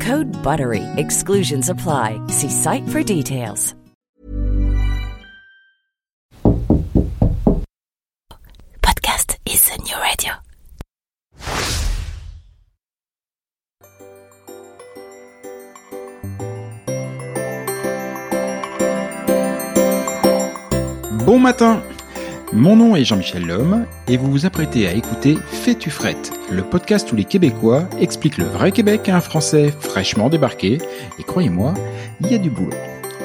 Code BUTTERY. Exclusions apply. See site for details. Podcast is the new radio. Bon matin Mon nom est Jean-Michel Lhomme et vous vous apprêtez à écouter Fais-tu frette, le podcast où les Québécois expliquent le vrai Québec à un Français fraîchement débarqué. Et croyez-moi, il y a du boulot.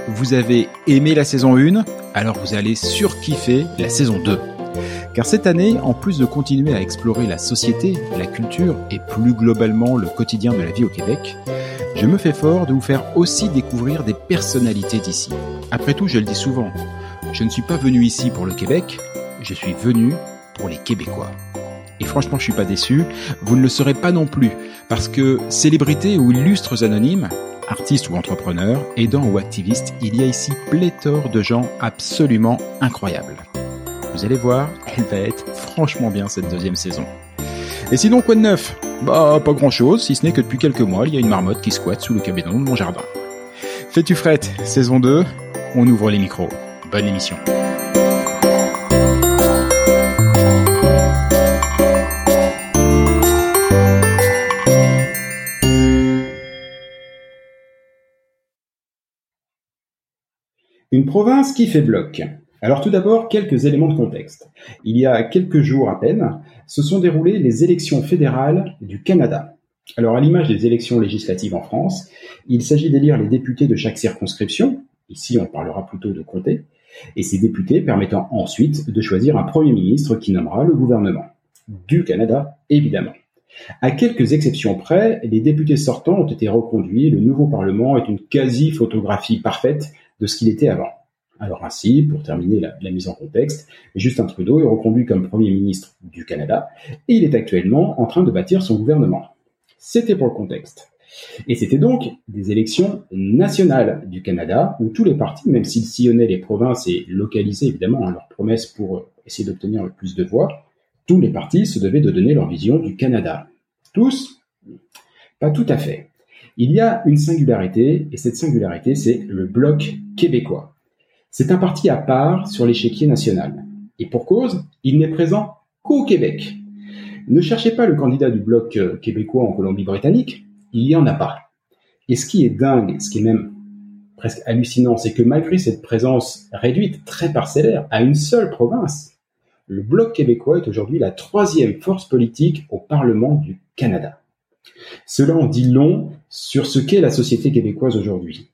Vous avez aimé la saison 1, alors vous allez surkiffer la saison 2. Car cette année, en plus de continuer à explorer la société, la culture et plus globalement le quotidien de la vie au Québec, je me fais fort de vous faire aussi découvrir des personnalités d'ici. Après tout, je le dis souvent, je ne suis pas venu ici pour le Québec, je suis venu pour les Québécois. Et franchement, je suis pas déçu, vous ne le serez pas non plus, parce que célébrités ou illustres anonymes, artistes ou entrepreneurs, aidants ou activistes, il y a ici pléthore de gens absolument incroyables. Vous allez voir, elle va être franchement bien cette deuxième saison. Et sinon, quoi de neuf? Bah, pas grand chose, si ce n'est que depuis quelques mois, il y a une marmotte qui squatte sous le cabinet de mon jardin. Fais-tu frette, saison 2, on ouvre les micros. Bonne émission. Une province qui fait bloc. Alors tout d'abord, quelques éléments de contexte. Il y a quelques jours à peine, se sont déroulées les élections fédérales du Canada. Alors à l'image des élections législatives en France, il s'agit d'élire les députés de chaque circonscription, ici on parlera plutôt de comté, et ces députés permettant ensuite de choisir un Premier ministre qui nommera le gouvernement. Du Canada, évidemment. À quelques exceptions près, les députés sortants ont été reconduits le nouveau Parlement est une quasi-photographie parfaite de ce qu'il était avant. Alors ainsi, pour terminer la, mise en contexte, Justin Trudeau est reconduit comme Premier ministre du Canada et il est actuellement en train de bâtir son gouvernement. C'était pour le contexte. Et c'était donc des élections nationales du Canada où tous les partis, même s'ils sillonnaient les provinces et localisaient évidemment hein, leurs promesses pour essayer d'obtenir le plus de voix, tous les partis se devaient de donner leur vision du Canada. Tous Pas tout à fait. Il y a une singularité, et cette singularité, c'est le Bloc québécois. C'est un parti à part sur l'échiquier national. Et pour cause, il n'est présent qu'au Québec. Ne cherchez pas le candidat du Bloc québécois en Colombie-Britannique, il n'y en a pas. Et ce qui est dingue, ce qui est même presque hallucinant, c'est que malgré cette présence réduite, très parcellaire, à une seule province, le Bloc québécois est aujourd'hui la troisième force politique au Parlement du Canada. Cela en dit long sur ce qu'est la société québécoise aujourd'hui.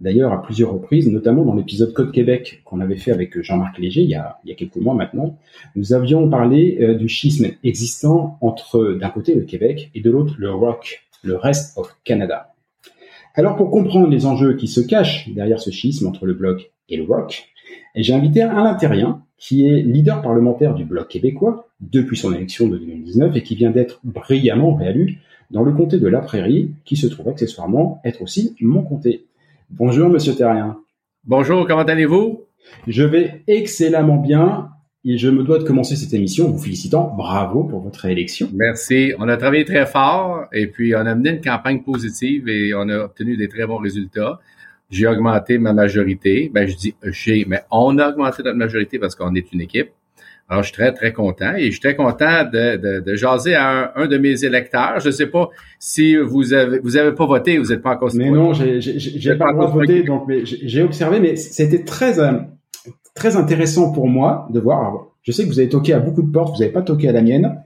D'ailleurs, à plusieurs reprises, notamment dans l'épisode Code Québec qu'on avait fait avec Jean-Marc Léger il y, a, quelques mois maintenant, nous avions parlé euh, du schisme existant entre d'un côté le Québec et de l'autre le ROC, le Rest of Canada. Alors pour comprendre les enjeux qui se cachent derrière ce schisme entre le Bloc et le ROC, j'ai invité Alain Terrien, qui est leader parlementaire du Bloc québécois depuis son élection de 2019 et qui vient d'être brillamment réélu dans le comté de La Prairie, qui se trouve accessoirement être aussi mon comté. Bonjour, monsieur Terrien. Bonjour, comment allez-vous? Je vais excellemment bien et je me dois de commencer cette émission en vous félicitant. Bravo pour votre élection. Merci. On a travaillé très fort et puis on a mené une campagne positive et on a obtenu des très bons résultats. J'ai augmenté ma majorité. Ben, je dis j'ai, mais on a augmenté notre majorité parce qu'on est une équipe. Alors, je suis très, très content et je suis très content de, de, de jaser à un, de mes électeurs. Je ne sais pas si vous avez vous avez pas voté, vous n'êtes pas encore Mais non, j'ai pas encore voté, donc j'ai observé, mais c'était très euh, très intéressant pour moi de voir. je sais que vous avez toqué à beaucoup de portes, vous n'avez pas toqué à la mienne,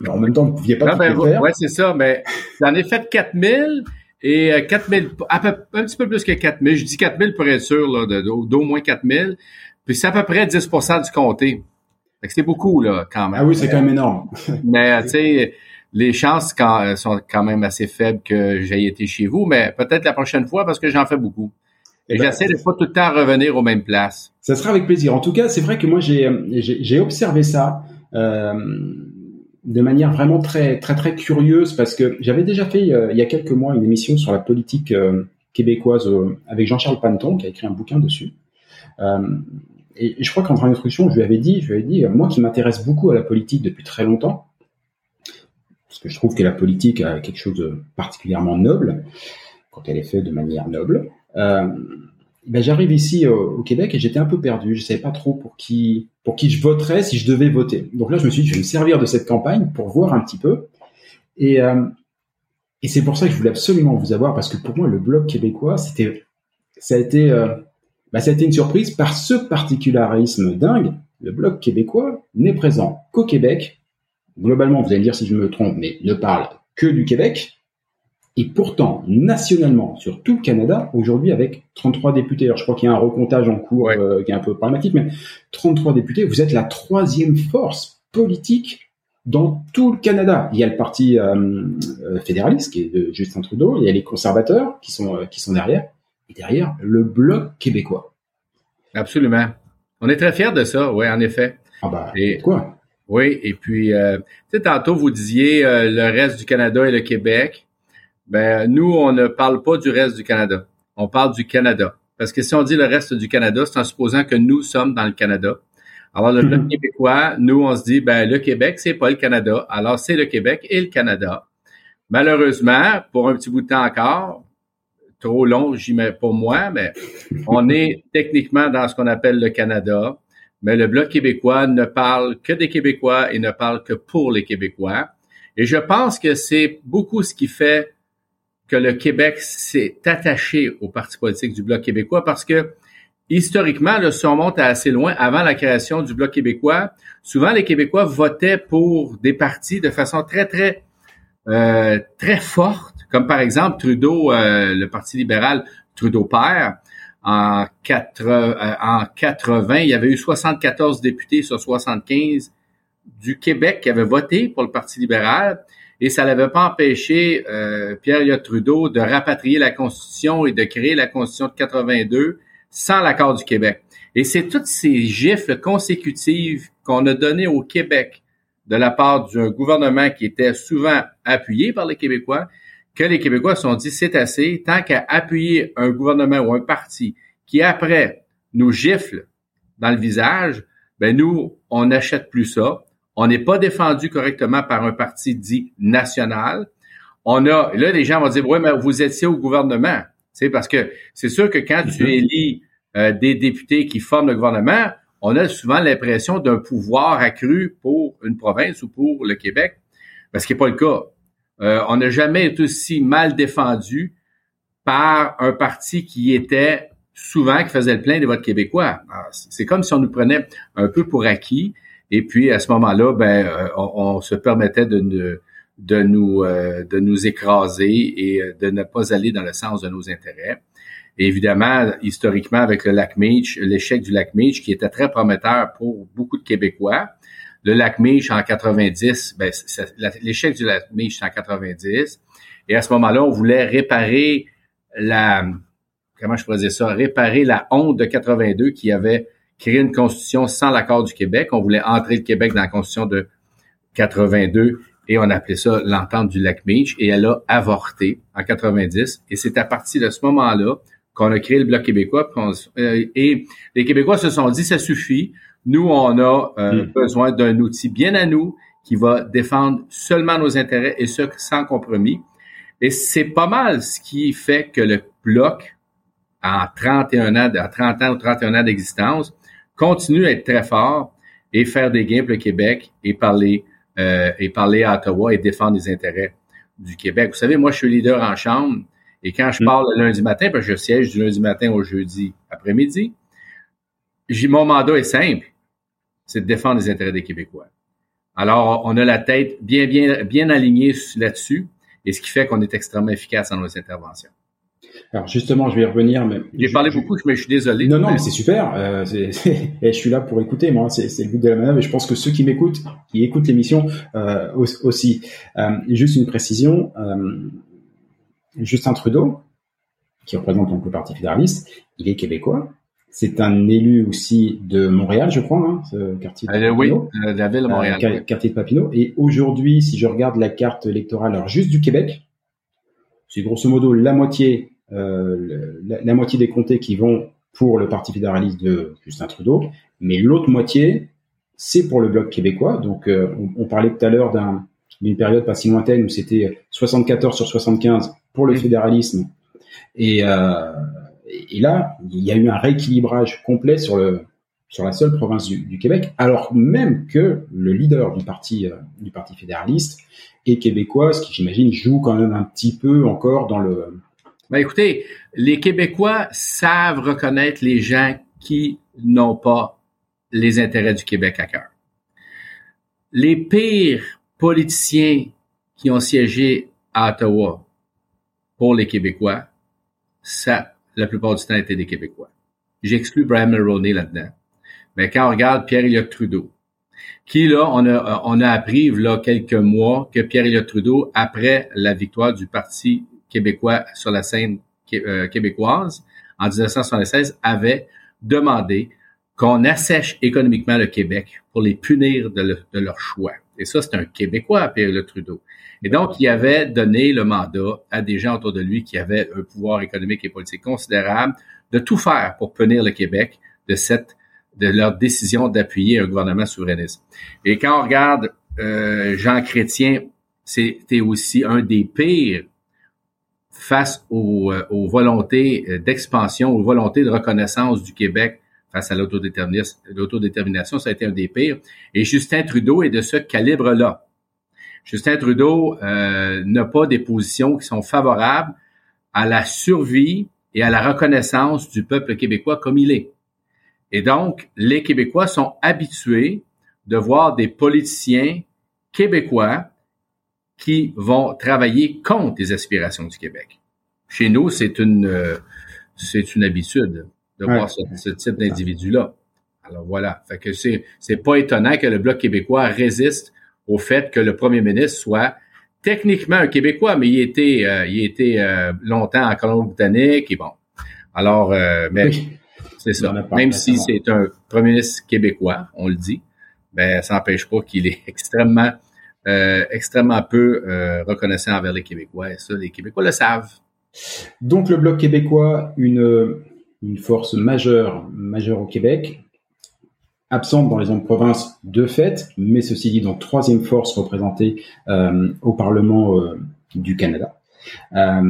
mais en même temps, vous ne pouviez pas tout ben, faire. Ouais, c'est ça, mais j'en ai fait 4000 et 4000, euh, un petit peu plus que 4000. Je dis 4000 pour être sûr, d'au moins 4000. Puis c'est à peu près 10% du comté c'est beaucoup, là, quand même. Ah oui, c'est quand même énorme. mais, tu sais, les chances quand, sont quand même assez faibles que j'aille été chez vous, mais peut-être la prochaine fois parce que j'en fais beaucoup. Et, eh ben, j'essaie de pas tout le temps revenir aux mêmes places. Ça sera avec plaisir. En tout cas, c'est vrai que moi, j'ai, observé ça. Euh, de manière vraiment très très très curieuse parce que j'avais déjà fait euh, il y a quelques mois une émission sur la politique euh, québécoise avec Jean-Charles Panton qui a écrit un bouquin dessus et, je crois qu'en introduction, je lui avais dit, je lui avais dit, moi qui m'intéresse beaucoup à la politique depuis très longtemps, parce que je trouve que la politique a quelque chose de particulièrement noble quand elle est faite de manière noble. Euh, ben j'arrive ici au, Québec et j'étais un peu perdu. Je savais pas trop pour qui pour qui je voterais si je devais voter. Donc là, je me suis dit, je vais me servir de cette campagne pour voir un petit peu. Et euh, et c'est pour ça que je voulais absolument vous avoir parce que pour moi, le bloc québécois, c'était ça a été euh, bah, été une surprise par ce particularisme dingue. Le bloc québécois n'est présent qu'au Québec. Globalement, vous allez me dire si je me trompe, mais ne parle que du Québec. Et pourtant, nationalement, sur tout le Canada, aujourd'hui, avec 33 députés, alors je crois qu'il y a un recomptage en cours euh, qui est un peu problématique, mais 33 députés, vous êtes la troisième force politique dans tout le Canada. Il y a le parti euh, euh, fédéraliste qui est de Justin Trudeau, il y a les conservateurs qui sont qui sont derrière, et derrière le bloc québécois. Absolument. On est très fiers de ça, oui, en effet. Ah ben, et, quoi? Oui, et puis, euh, tu sais, tantôt, vous disiez euh, le reste du Canada et le Québec. Ben, nous, on ne parle pas du reste du Canada. On parle du Canada. Parce que si on dit le reste du Canada, c'est en supposant que nous sommes dans le Canada. Alors, le bloc mhm. québécois, nous, on se dit, ben, le Québec, c'est pas le Canada. Alors, c'est le Québec et le Canada. Malheureusement, pour un petit bout de temps encore, trop long, j'y mets pour moi, mais on est techniquement dans ce qu'on appelle le Canada. Mais le Bloc québécois ne parle que des Québécois et ne parle que pour les Québécois. Et je pense que c'est beaucoup ce qui fait que le Québec s'est attaché au parti politique du Bloc québécois parce que historiquement, le si on monte assez loin, avant la création du Bloc québécois, souvent les Québécois votaient pour des partis de façon très, très, euh, très forte comme par exemple Trudeau, euh, le Parti libéral, Trudeau père, en, 80, euh, en 80, il y avait eu 74 députés sur 75 du Québec qui avaient voté pour le Parti libéral et ça n'avait pas empêché euh, Pierre Trudeau de rapatrier la Constitution et de créer la Constitution de 82 sans l'accord du Québec. Et c'est toutes ces gifles consécutives qu'on a données au Québec de la part d'un gouvernement qui était souvent appuyé par les Québécois que les Québécois se sont dit c'est assez, tant qu'à appuyer un gouvernement ou un parti qui après nous gifle dans le visage, ben nous, on n'achète plus ça. On n'est pas défendu correctement par un parti dit national. On a, là, les gens vont dire, ouais, mais vous étiez au gouvernement. C'est parce que c'est sûr que quand tu mm-hmm. élis euh, des députés qui forment le gouvernement, on a souvent l'impression d'un pouvoir accru pour une province ou pour le Québec, parce qu'il n'est pas le cas. Euh, on n'a jamais été aussi mal défendu par un parti qui était souvent, qui faisait le plein des votes québécois. C'est comme si on nous prenait un peu pour acquis. Et puis, à ce moment-là, ben, euh, on, se permettait de, de, nous, euh, de nous écraser et de ne pas aller dans le sens de nos intérêts. évidemment, historiquement, avec le lac Meach, l'échec du lac Meach, qui était très prometteur pour beaucoup de Québécois, le lac Mich en 90, ben, l'échec du lac Mich en 90. Et à ce moment-là, on voulait réparer la, comment je pourrais dire ça, réparer la honte de 82 qui avait créé une constitution sans l'accord du Québec. On voulait entrer le Québec dans la constitution de 82 et on appelait ça l'entente du lac Meach, et elle a avorté en 90. Et c'est à partir de ce moment-là qu'on a créé le Bloc québécois. Euh, et les Québécois se sont dit, ça suffit. Nous, on a euh, mm. besoin d'un outil bien à nous qui va défendre seulement nos intérêts et ce sans compromis. Et c'est pas mal ce qui fait que le Bloc, en 31 ans, à 30 ans ou 31 ans d'existence, continue à être très fort et faire des gains pour le Québec et parler euh, et parler à Ottawa et défendre les intérêts du Québec. Vous savez, moi, je suis leader en chambre et quand je mm. parle le lundi matin, parce que je siège du lundi matin au jeudi après-midi, mon mandat est simple, c'est de défendre les intérêts des Québécois. Alors, on a la tête bien, bien, bien alignée là-dessus, et ce qui fait qu'on est extrêmement efficace dans nos interventions. Alors justement, je vais y revenir. Mais j'ai parlé beaucoup, mais je suis désolé. Non, non, mais c'est super. Euh, et je suis là pour écouter. Moi, c'est le but de la manœuvre. Et je pense que ceux qui m'écoutent, qui écoutent l'émission euh, aussi. Euh, juste une précision. Justin Trudeau, qui représente donc le Parti fédéraliste, il est québécois. C'est un élu aussi de Montréal, je crois, hein, ce quartier de euh, Oui, la ville de Montréal. Euh, quartier de Papineau. Et aujourd'hui, si je regarde la carte électorale, alors juste du Québec, c'est grosso modo la moitié euh, la, moitié des comtés qui vont pour le Parti fédéraliste de Justin Trudeau, mais l'autre moitié, c'est pour le bloc québécois. Donc, euh, on, parlait tout à l'heure d'une période pas si lointaine où c'était 74 sur 75 pour le mmh. fédéralisme. Et, euh, et là, il y a eu un rééquilibrage complet sur la seule province du, Québec, alors même que le leader du parti du parti fédéraliste est québécois, ce qui j'imagine joue quand même un petit peu encore dans le ben, écoutez, les Québécois savent reconnaître les gens qui n'ont pas les intérêts du Québec à cœur. Les pires politiciens qui ont siégé à Ottawa pour les Québécois, ça, la plupart du temps, étaient des Québécois. J'exclus Brian Mulroney là-dedans. Mais quand on regarde Pierre-Éliott Trudeau, qui là, on a, on a appris, là, quelques mois, que Pierre-Éliott Trudeau, après la victoire du Parti québécois sur la scène euh, québécoise en 1976 avait demandé qu'on assèche économiquement le Québec pour les punir de, leur choix. Et ça, c'est un Québécois, Pierre-Le Trudeau. Et donc, il avait donné le mandat à des gens autour de lui qui avaient un pouvoir économique et politique considérable de tout faire pour punir le Québec de cette de leur décision d'appuyer un gouvernement souverainiste. Et quand on regarde euh, Jean Chrétien, c'était aussi un des pires face aux, euh, aux volontés euh, d'expansion, aux volontés de reconnaissance du Québec face à l'autodétermination, ça a été un des pires. Et Justin Trudeau est de ce calibre-là. Justin Trudeau euh, n'a pas des positions qui sont favorables à la survie et à la reconnaissance du peuple québécois comme il est. Et donc, les Québécois sont habitués de voir des politiciens québécois qui vont travailler contre les aspirations du Québec. Chez nous, c'est une euh, c'est une habitude de voir ce, type d'individu-là. Alors voilà, fait que c'est c'est pas étonnant que le bloc québécois résiste au fait que le premier ministre soit techniquement un Québécois, mais il était euh, il était euh, longtemps en Colombie-Britannique et bon. Alors, mais c'est ça. Même si c'est un premier ministre québécois, on le dit, ben ça n'empêche pas qu'il est extrêmement euh, extrêmement peu euh, reconnaissant envers les Québécois. Et ça, les Québécois le savent. Donc le Bloc québécois, une, une force majeure, majeure au Québec, absente dans les autres provinces de fait, mais ceci dit, donc troisième force représentée euh, au Parlement euh, du Canada. Euh,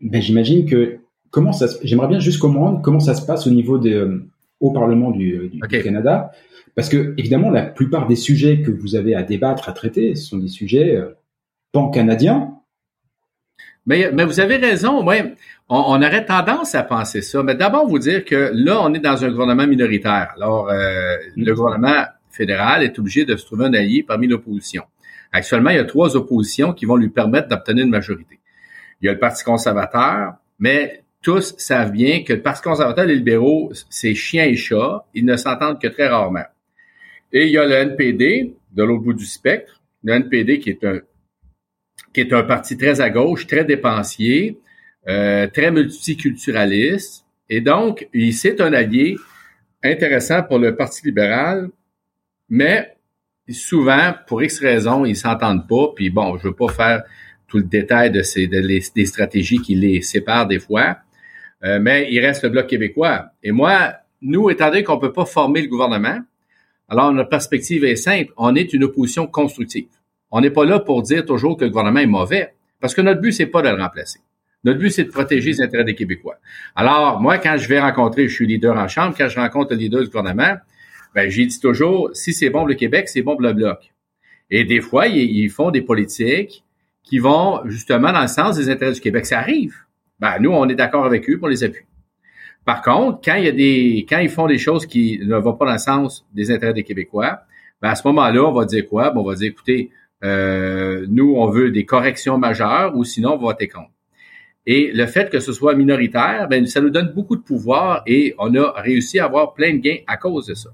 ben, j'imagine que comment ça, j'aimerais bien juste comprendre comment ça se passe au niveau des, au Parlement du, du, du Canada. Parce que, évidemment, la plupart des sujets que vous avez à débattre, à traiter, ce sont des sujets euh, pan-canadiens. Mais, mais vous avez raison, ouais. On, aurait tendance à penser ça. Mais d'abord, vous dire que là, on est dans un gouvernement minoritaire. Alors, euh, mm. le gouvernement fédéral est obligé de se trouver un allié parmi l'opposition. Actuellement, il y a trois oppositions qui vont lui permettre d'obtenir une majorité. Il y a le Parti conservateur, mais tous savent bien que le Parti conservateur et les libéraux, c'est chien et chat. Ils ne s'entendent que très rarement. Et il y a le NPD, de l'autre bout du spectre, le NPD qui est un qui est un parti très à gauche, très dépensier, euh, très multiculturaliste. Et donc, c'est un allié intéressant pour le Parti libéral, mais souvent, pour X raisons, ils s'entendent pas. Puis bon, je veux pas faire tout le détail de ces des stratégies qui les séparent des fois, euh, mais il reste le bloc québécois. Et moi, nous, étant donné qu'on peut pas former le gouvernement, alors notre perspective est simple. On est une opposition constructive. On n'est pas là pour dire toujours que le gouvernement est mauvais, parce que notre but c'est pas de le remplacer. Notre but, c'est de protéger les intérêts des Québécois. Alors, moi, quand je vais rencontrer, je suis leader en chambre, quand je rencontre le leader du gouvernement, ben, j'ai dit toujours, si c'est bon pour le Québec, c'est bon pour le Bloc. Et des fois, ils, font des politiques qui vont justement dans le sens des intérêts du Québec. Ça arrive. Ben, nous, on est d'accord avec eux pour les appuyer. Par contre, quand il y a des, quand ils font des choses qui ne vont pas dans le sens des intérêts des Québécois, ben à ce moment-là, on va dire quoi? Ben, on va dire, écoutez, euh, nous, on veut des corrections majeures ou sinon, on va voter contre. Et le fait que ce soit minoritaire, ben, ça nous donne beaucoup de pouvoir et on a réussi à avoir plein de gains à cause de ça.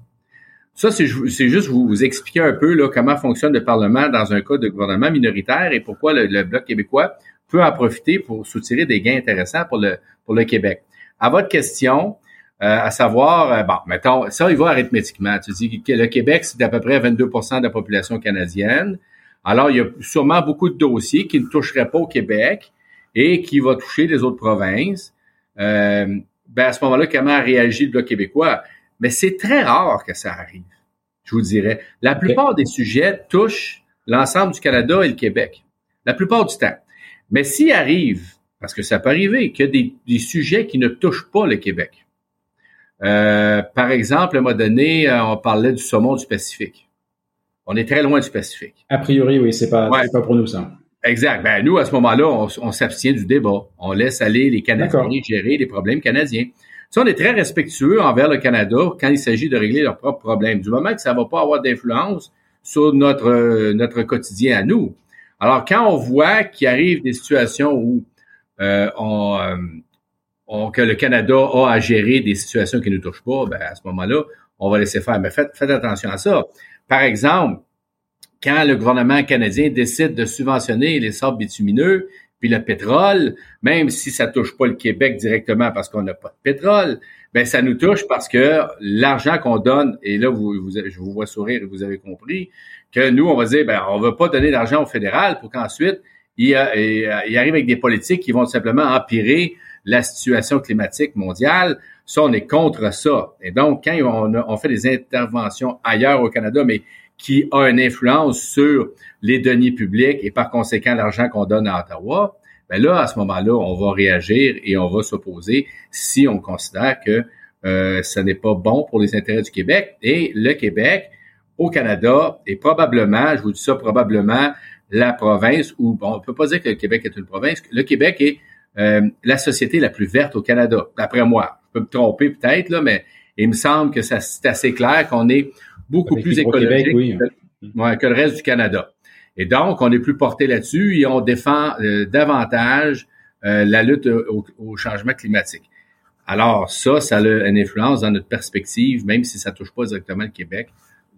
Ça, c'est juste vous, vous expliquer un peu là, comment fonctionne le Parlement dans un cas de gouvernement minoritaire et pourquoi le, Bloc québécois peut en profiter pour soutirer des gains intéressants pour le, pour le Québec. À votre question, euh, à savoir, euh, bon, mettons, ça, il va arithmétiquement. Tu dis que le Québec, c'est à peu près 22% de la population canadienne. Alors, il y a sûrement beaucoup de dossiers qui ne toucheraient pas au Québec, et qui va toucher les autres provinces, euh, ben à ce moment-là, comment a réagi le Bloc québécois? Mais c'est très rare que ça arrive, je vous dirais. La plupart des sujets touchent l'ensemble du Canada et le Québec. La plupart du temps. Mais s'il arrive, parce que ça peut arriver, qu'il y a des, des, sujets qui ne touchent pas le Québec. Euh, par exemple, à un moment donné, euh, on parlait du saumon du Pacifique. On est très loin du Pacifique. A priori, oui, c'est pas, c'est pas pour nous ça. Exact. Ben, nous, à ce moment-là, on, s'abstient du débat. On laisse aller les Canadiens gérer les problèmes canadiens. Ça, on est très respectueux envers le Canada quand il s'agit de régler leurs propres problèmes. Du moment que ça ne va pas avoir d'influence sur notre, notre quotidien à nous. Alors, quand on voit qu'il arrive des situations où euh, euh, on, que le Canada a à gérer des situations qui ne nous touchent pas, ben, à ce moment-là, on va laisser faire. Mais faites, faites attention à ça. Par exemple, quand le gouvernement canadien décide de subventionner les sables bitumineux, puis le pétrole, même si ça touche pas le Québec directement parce qu'on n'a pas de pétrole, ben ça nous touche parce que l'argent qu'on donne, et là vous, je vous vois sourire vous avez compris que nous on va dire ben on veut pas donner d'argent au fédéral pour qu'ensuite il, arrive avec des politiques qui vont simplement empirer la situation climatique mondiale. Ça on est contre ça. Et donc quand on fait des interventions ailleurs au Canada, mais qui a une influence sur les deniers publics et par conséquent l'argent qu'on donne à Ottawa, ben là, à ce moment-là, on va réagir et on va s'opposer si on considère que euh, ce n'est pas bon pour les intérêts du Québec. Et le Québec, au Canada, est probablement, je vous dis ça, probablement la province où, bon, on peut pas dire que le Québec est une province, le Québec est euh, la société la plus verte au Canada, d'après moi. Je peux me tromper peut-être, là, mais il me semble que ça c'est assez clair qu'on est beaucoup plus écologique que le reste du Canada. Et donc, on est plus porté là-dessus et on défend euh, davantage euh, la lutte au, changement climatique. Alors, ça, ça a une influence dans notre perspective, même si ça touche pas directement le Québec.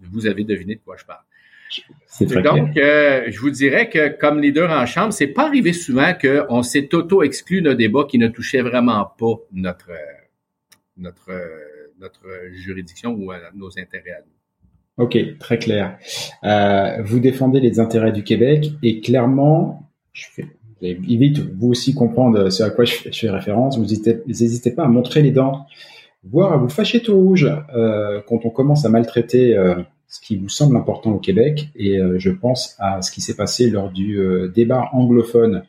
Vous avez deviné de quoi je parle. donc, euh, je vous dirais que comme leader en chambre, c'est pas arrivé souvent qu'on s'est auto-exclu d'un débat qui ne touchait vraiment pas notre notre notre juridiction ou nos intérêts à nous. Ok, très clair. Euh, vous défendez les intérêts du Québec et clairement, je fais, vite vous aussi comprendre ce à quoi je fais, référence. Vous n'hésitez pas à montrer les dents, voire à vous fâcher tout rouge euh, quand on commence à maltraiter euh, ce qui vous semble important au Québec. Et euh, je pense à ce qui s'est passé lors du euh, débat anglophone,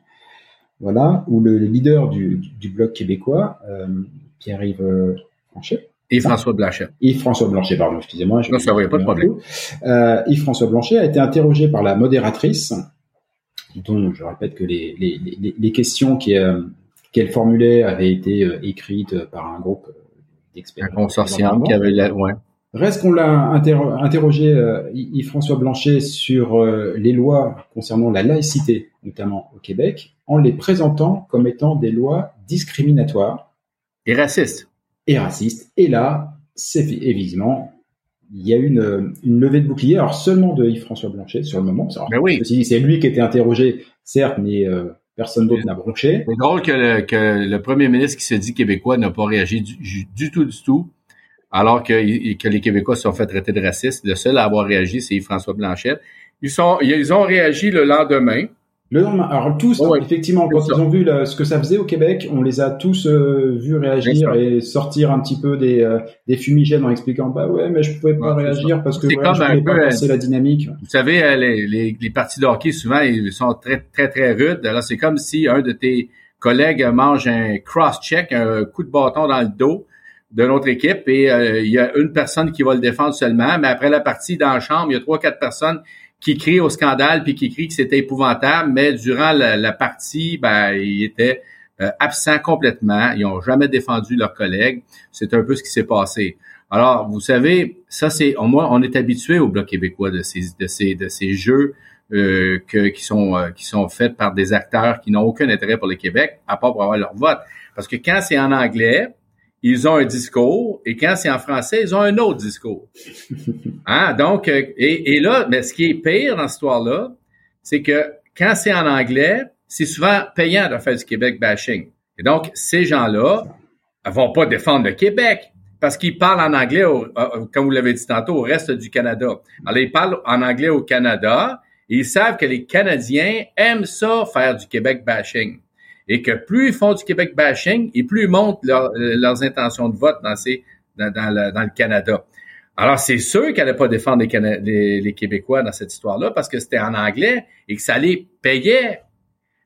voilà, où le leader du, du bloc québécois, Pierre-Yves Franchet, Yves-François Blanchet. Yves-François Blanchet, pardon, excusez-moi. Non, ça va, pas de problème. Euh, Yves-François Blanchet a été interrogé par la modératrice, dont je répète que les, les, les, questions euh, qu'elle formulait avaient été euh, écrites par un groupe d'experts. Un consortium qui avait la... ouais. Reste qu'on l'a interrogé, Yves-François Blanchet, sur les lois concernant la laïcité, notamment au Québec, en les présentant comme étant des lois discriminatoires. Et racistes et raciste. Et là, c'est évidemment, il y a une, une levée de bouclier, alors seulement de Yves-François Blanchet sur le moment. Oui. C'est lui qui était interrogé, certes, mais euh, personne d'autre n'a bronché. C'est drôle que le, que le premier ministre qui se dit québécois n'a pas réagi du, tout, du tout. alors que, que les Québécois se sont fait traiter de racistes. Le seul à avoir réagi, c'est François Blanchette. Ils, sont, ils ont réagi le lendemain. Le lendemain. Alors tous, effectivement, quand ils ont vu ce que ça faisait au Québec, on les a tous euh, vus réagir et sortir un petit peu des, euh, des fumigènes en expliquant bah ouais mais je pouvais pas réagir parce que ouais, je voulais pas passer la dynamique. Vous savez, euh, les, les, les, parties de hockey souvent ils sont très très très rudes. Alors c'est comme si un de tes collègues mange un cross-check, un coup de bâton dans le dos de notre équipe et il y a une personne qui va le défendre seulement, mais après la partie dans la chambre, il y a trois quatre personnes qui crie au scandale puis qui crie que c'était épouvantable, mais durant la, partie, ben, ils étaient euh, absents complètement. Ils n'ont jamais défendu leurs collègues. C'est un peu ce qui s'est passé. Alors, vous savez, ça c'est, moi, on est habitué au bloc québécois de ces, de ces, de ces jeux euh, que, qui sont euh, qui sont faits par des acteurs qui n'ont aucun intérêt pour le Québec, à part pour avoir leur vote. Parce que quand c'est en anglais, ils ont un discours et quand c'est en français, ils ont un autre discours. Hein? Donc, euh, et, et là, mais ce qui est pire dans cette histoire-là, c'est que quand c'est en anglais, c'est souvent payant de faire du Québec bashing. Et donc, ces gens-là vont pas défendre le Québec parce qu'ils parlent en anglais, comme vous l'avez dit tantôt, au reste du Canada. Alors, ils parlent en anglais au Canada et ils savent que les Canadiens aiment ça, faire du Québec bashing et que plus ils font du Québec bashing et plus ils montent leurs intentions de vote dans, ces, dans, dans, le, dans le Canada. Alors, c'est sûr qu'elle n'allait pas défendre les, les, Québécois dans cette histoire-là parce que c'était en anglais et que ça les payait.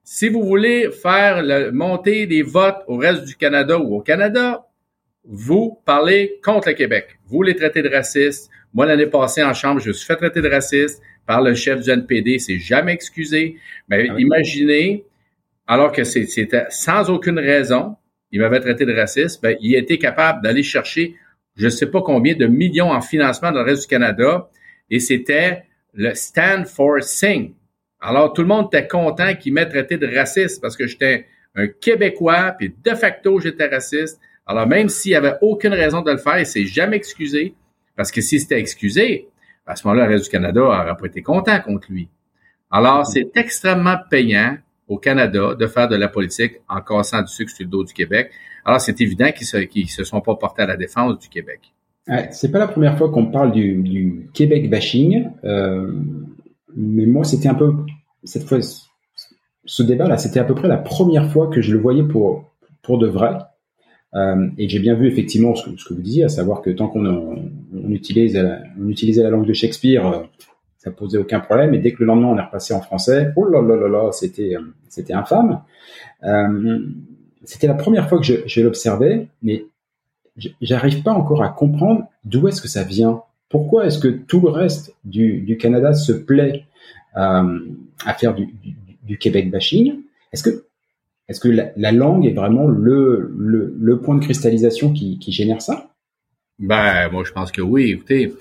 Si vous voulez faire le, monter des votes au reste du Canada ou au Canada, vous parlez contre le Québec. Vous les traitez de racistes. Moi, l'année passée, en Chambre, je me suis fait traiter de raciste par le chef du NPD. C'est jamais excusé. Mais ah imaginez alors que c'était sans aucune raison, il m'avait traité de raciste, ben, il était capable d'aller chercher je ne sais pas combien de millions en financement dans le reste du Canada, et c'était le Stand for Sing. Alors, tout le monde était content qu'il m'ait traité de raciste parce que j'étais un Québécois, puis de facto, j'étais raciste. Alors, même s'il n'y avait aucune raison de le faire, il s'est jamais excusé, parce que si c'était excusé, à ce moment-là, le reste du Canada n'aurait pas été content contre lui. Alors, c'est extrêmement payant au Canada de faire de la politique en cassant du sucre sur le dos du Québec. Alors, c'est évident qu'ils se, se sont pas portés à la défense du Québec. Ouais, c'est pas la première fois qu'on parle du, Québec bashing, euh, mais moi, c'était un peu cette fois, ce débat-là, c'était à peu près la première fois que je le voyais pour pour de vrai. Euh, et j'ai bien vu effectivement ce que, vous disiez, à savoir que tant qu'on on on utilisait la langue de Shakespeare, euh, ça posait aucun problème. Et dès que le lendemain on est repassé en français, oh là là là là, c'était euh, c'était infâme. Euh, c'était la première fois que je, l'observais, mais j'arrive pas encore à comprendre d'où est-ce que ça vient. Pourquoi est-ce que tout le reste du, du Canada se plaît euh, à faire du, du, Québec bashing? Est-ce que est-ce que la, la, langue est vraiment le, le, le point de cristallisation qui, qui génère ça? Ben moi je pense que oui. Écoutez,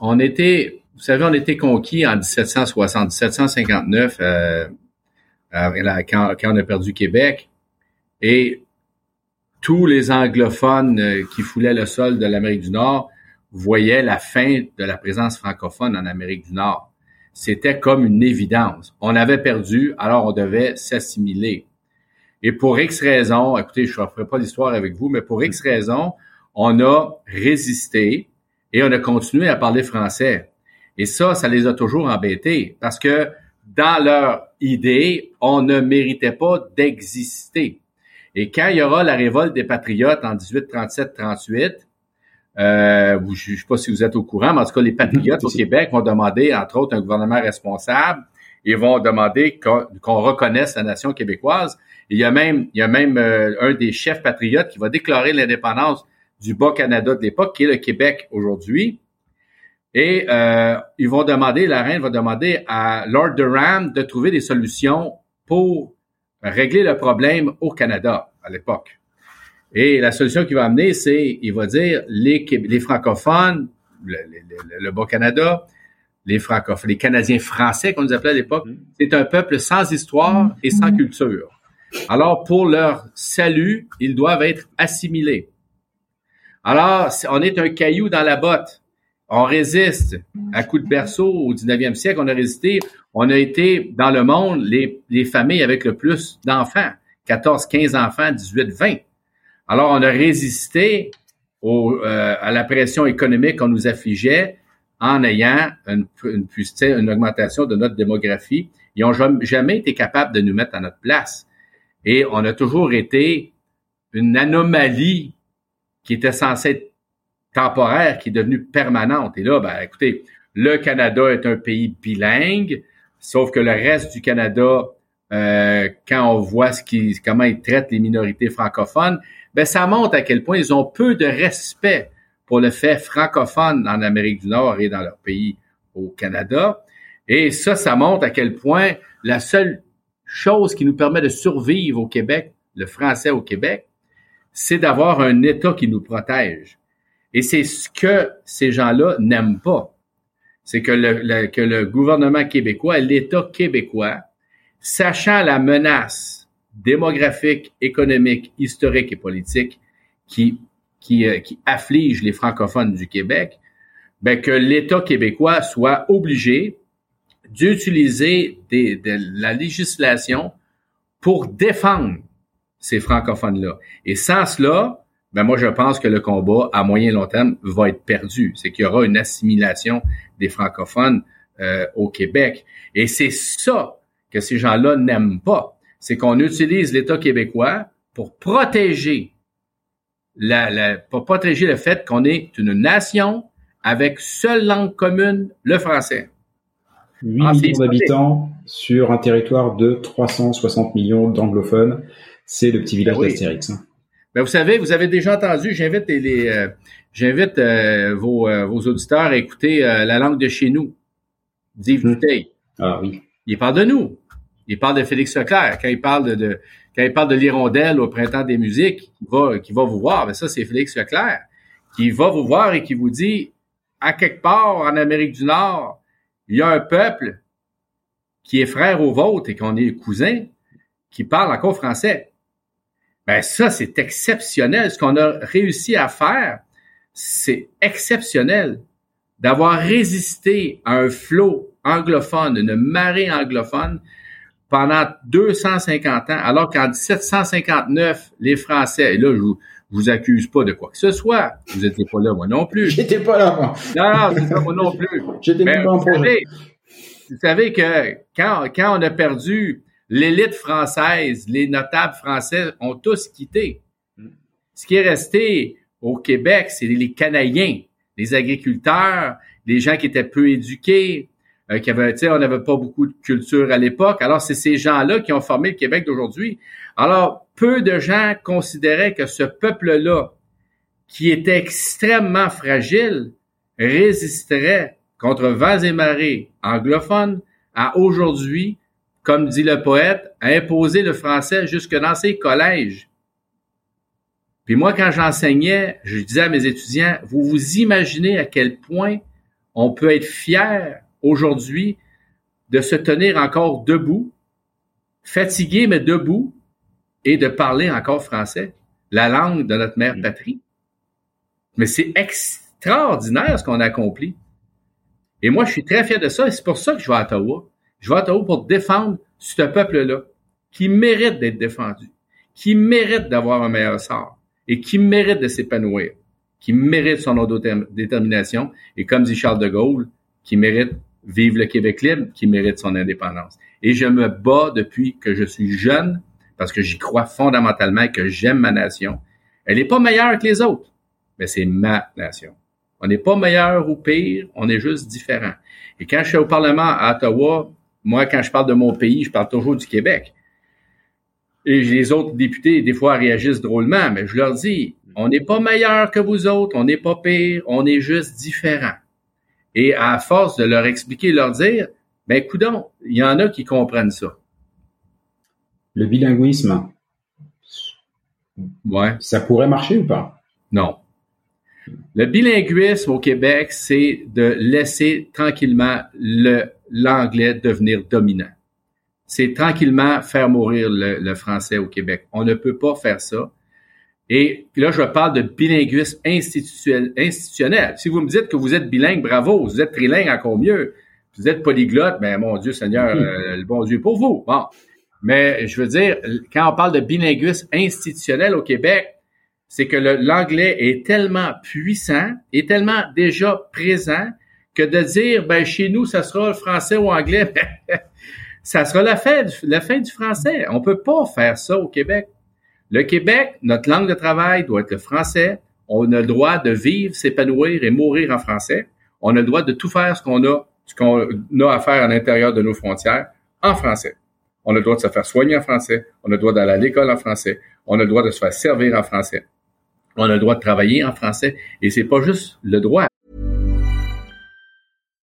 on était vous savez, on était conquis en 1760, 1759, euh, quand, quand, on a perdu Québec. Et tous les anglophones euh, qui foulaient le sol de l'Amérique du Nord voyaient la fin de la présence francophone en Amérique du Nord. C'était comme une évidence. On avait perdu, alors on devait s'assimiler. Et pour X raisons, écoutez, je ne ferai pas l'histoire avec vous, mais pour X raisons, on a résisté et on a continué à parler français. Et ça, ça les a toujours embêtés parce que dans leur idée, on ne méritait pas d'exister. Et quand il y aura la révolte des patriotes en 1837-38, euh, je ne sais pas si vous êtes au courant, mais en tout cas, les patriotes au Québec vont demander, entre autres, un gouvernement responsable. Ils vont demander qu'on reconnaisse la nation québécoise. il y a même, il y a même euh, un des chefs patriotes qui va déclarer l'indépendance du Bas-Canada de l'époque, qui est le Québec aujourd'hui. Et euh, ils vont demander, la reine va demander à Lord Durham de trouver des solutions pour régler le problème au Canada à l'époque. Et la solution qu'il va amener, c'est, il va dire, les, les francophones, le, le, Bas-Canada, les francophones, les Canadiens français, qu'on nous appelait à l'époque, mm. c'est un peuple sans histoire et sans culture. Alors, pour leur salut, ils doivent être assimilés. Alors, on est un caillou dans la botte. On résiste à coup de berceau au 19e siècle. On a résisté. On a été dans le monde les, les familles avec le plus d'enfants. 14, 15 enfants, 18, 20. Alors, on a résisté au, à la pression économique qu'on nous affligeait en ayant une, une, une, augmentation de notre démographie. Ils n'ont jamais été capables de nous mettre à notre place. Et on a toujours été une anomalie qui était censée être temporaire, qui est devenue permanente. Et là, ben, écoutez, le Canada est un pays bilingue, sauf que le reste du Canada, euh, quand on voit ce qui, comment ils traitent les minorités francophones, ben ça montre à quel point ils ont peu de respect pour le fait francophone en Amérique du Nord et dans leur pays au Canada. Et ça, ça montre à quel point la seule chose qui nous permet de survivre au Québec, le français au Québec, c'est d'avoir un État qui nous protège. Et c'est ce que ces gens-là n'aiment pas. C'est que le, que le gouvernement québécois, l'État québécois, sachant la menace démographique, économique, historique et politique qui qui, euh, qui afflige les francophones du Québec, ben que l'État québécois soit obligé d'utiliser de la législation pour défendre ces francophones-là. Et sans cela, ben moi je pense que le combat à moyen et long terme va être perdu. C'est qu'il y aura une assimilation des francophones euh, au Québec. Et c'est ça que ces gens-là n'aiment pas. C'est qu'on utilise l'État québécois pour protéger la, pour protéger le fait qu'on est une nation avec seule langue commune, le français. 8 ah, millions d'habitants sur un territoire de 360 millions d'anglophones. C'est le petit village ben d'Astérix. Hein. Ben vous savez, vous avez déjà entendu, j'invite les, euh, j'invite euh, vos, euh, vos, auditeurs à écouter la langue de chez nous, d'Yves mmh. Ah oui. Il parle de nous. Il parle de Félix Leclerc. Quand il parle de, quand il parle de l'hirondelle au printemps des musiques, qui va, qui va vous voir, ben ça, c'est Félix Leclerc, qui va vous voir et qui vous dit, à quelque part en Amérique du Nord, il y a un peuple qui est frère au vôtre et qu'on est cousin, qui parle encore français. Ben ça, c'est exceptionnel. Ce qu'on a réussi à faire, c'est exceptionnel d'avoir résisté à un flot anglophone, une marée anglophone pendant 250 ans, alors qu'en 1759, les Français, et là, je vous, vous accuse pas de quoi que ce soit. Vous n'étiez pas là, moi non plus. J'étais pas là, moi. Non, non, c'est ça, moi non plus. J'étais pas en projet. Vous savez que quand, quand on a perdu l'élite française, les notables français ont tous quitté. Ce qui est resté au Québec, c'est les Canadiens, les agriculteurs, les gens qui étaient peu éduqués, euh, qui avait, on n'avait pas beaucoup de culture à l'époque. Alors, c'est ces gens-là qui ont formé le Québec d'aujourd'hui. Alors, peu de gens considéraient que ce peuple-là, qui était extrêmement fragile, résisterait contre vents et marées anglophones à aujourd'hui, comme dit le poète, à imposer le français jusque dans ses collèges. Puis moi, quand j'enseignais, je disais à mes étudiants, vous vous imaginez à quel point on peut être fier aujourd'hui de se tenir encore debout, fatigué mais debout, et de parler encore français, la langue de notre mère mm. patrie. Mais c'est extraordinaire ce qu'on a accompli. Et moi, je suis très fier de ça, et c'est pour ça que je vais à Ottawa. Je vais à Ottawa pour défendre ce peuple-là, qui mérite d'être défendu, qui mérite d'avoir un meilleur sort, et qui mérite de s'épanouir, qui mérite son autodétermination, et comme dit Charles de Gaulle, qui mérite Vive le Québec libre qui mérite son indépendance. Et je me bats depuis que je suis jeune parce que j'y crois fondamentalement et que j'aime ma nation. Elle n'est pas meilleure que les autres, mais c'est ma nation. On n'est pas meilleur ou pire, on est juste différent. Et quand je suis au Parlement à Ottawa, moi, quand je parle de mon pays, je parle toujours du Québec. Et les autres députés, des fois, réagissent drôlement, mais je leur dis, on n'est pas meilleur que vous autres, on n'est pas pire, on est juste différent. Et à force de leur expliquer, leur dire, ben coudon, il y en a qui comprennent ça. Le bilinguisme, ouais. ça pourrait marcher ou pas? Non. Le bilinguisme au Québec, c'est de laisser tranquillement le, l'anglais devenir dominant. C'est tranquillement faire mourir le, français au Québec. On ne peut pas faire ça. Et là, je parle de bilinguisme institutionnel. Si vous me dites que vous êtes bilingue, bravo. Vous êtes trilingue, encore mieux. Vous êtes polyglotte, ben mon Dieu Seigneur, mm-hmm. euh, le bon Dieu pour vous. Bon. Mais je veux dire, quand on parle de bilinguisme institutionnel au Québec, c'est que l'anglais est tellement puissant, est tellement déjà présent que de dire, ben chez nous, ça sera le français ou anglais, ça sera la fin, du, la fin du français. On peut pas faire ça au Québec. Le Québec, notre langue de travail doit être le français. On a le droit de vivre, s'épanouir et mourir en français. On a le droit de tout faire ce qu'on a, ce qu'on a à faire à l'intérieur de nos frontières en français. On a le droit de se faire soigner en français. On a le droit d'aller à l'école en français. On a le droit de se faire servir en français. On a le droit de travailler en français. Et c'est pas juste le droit.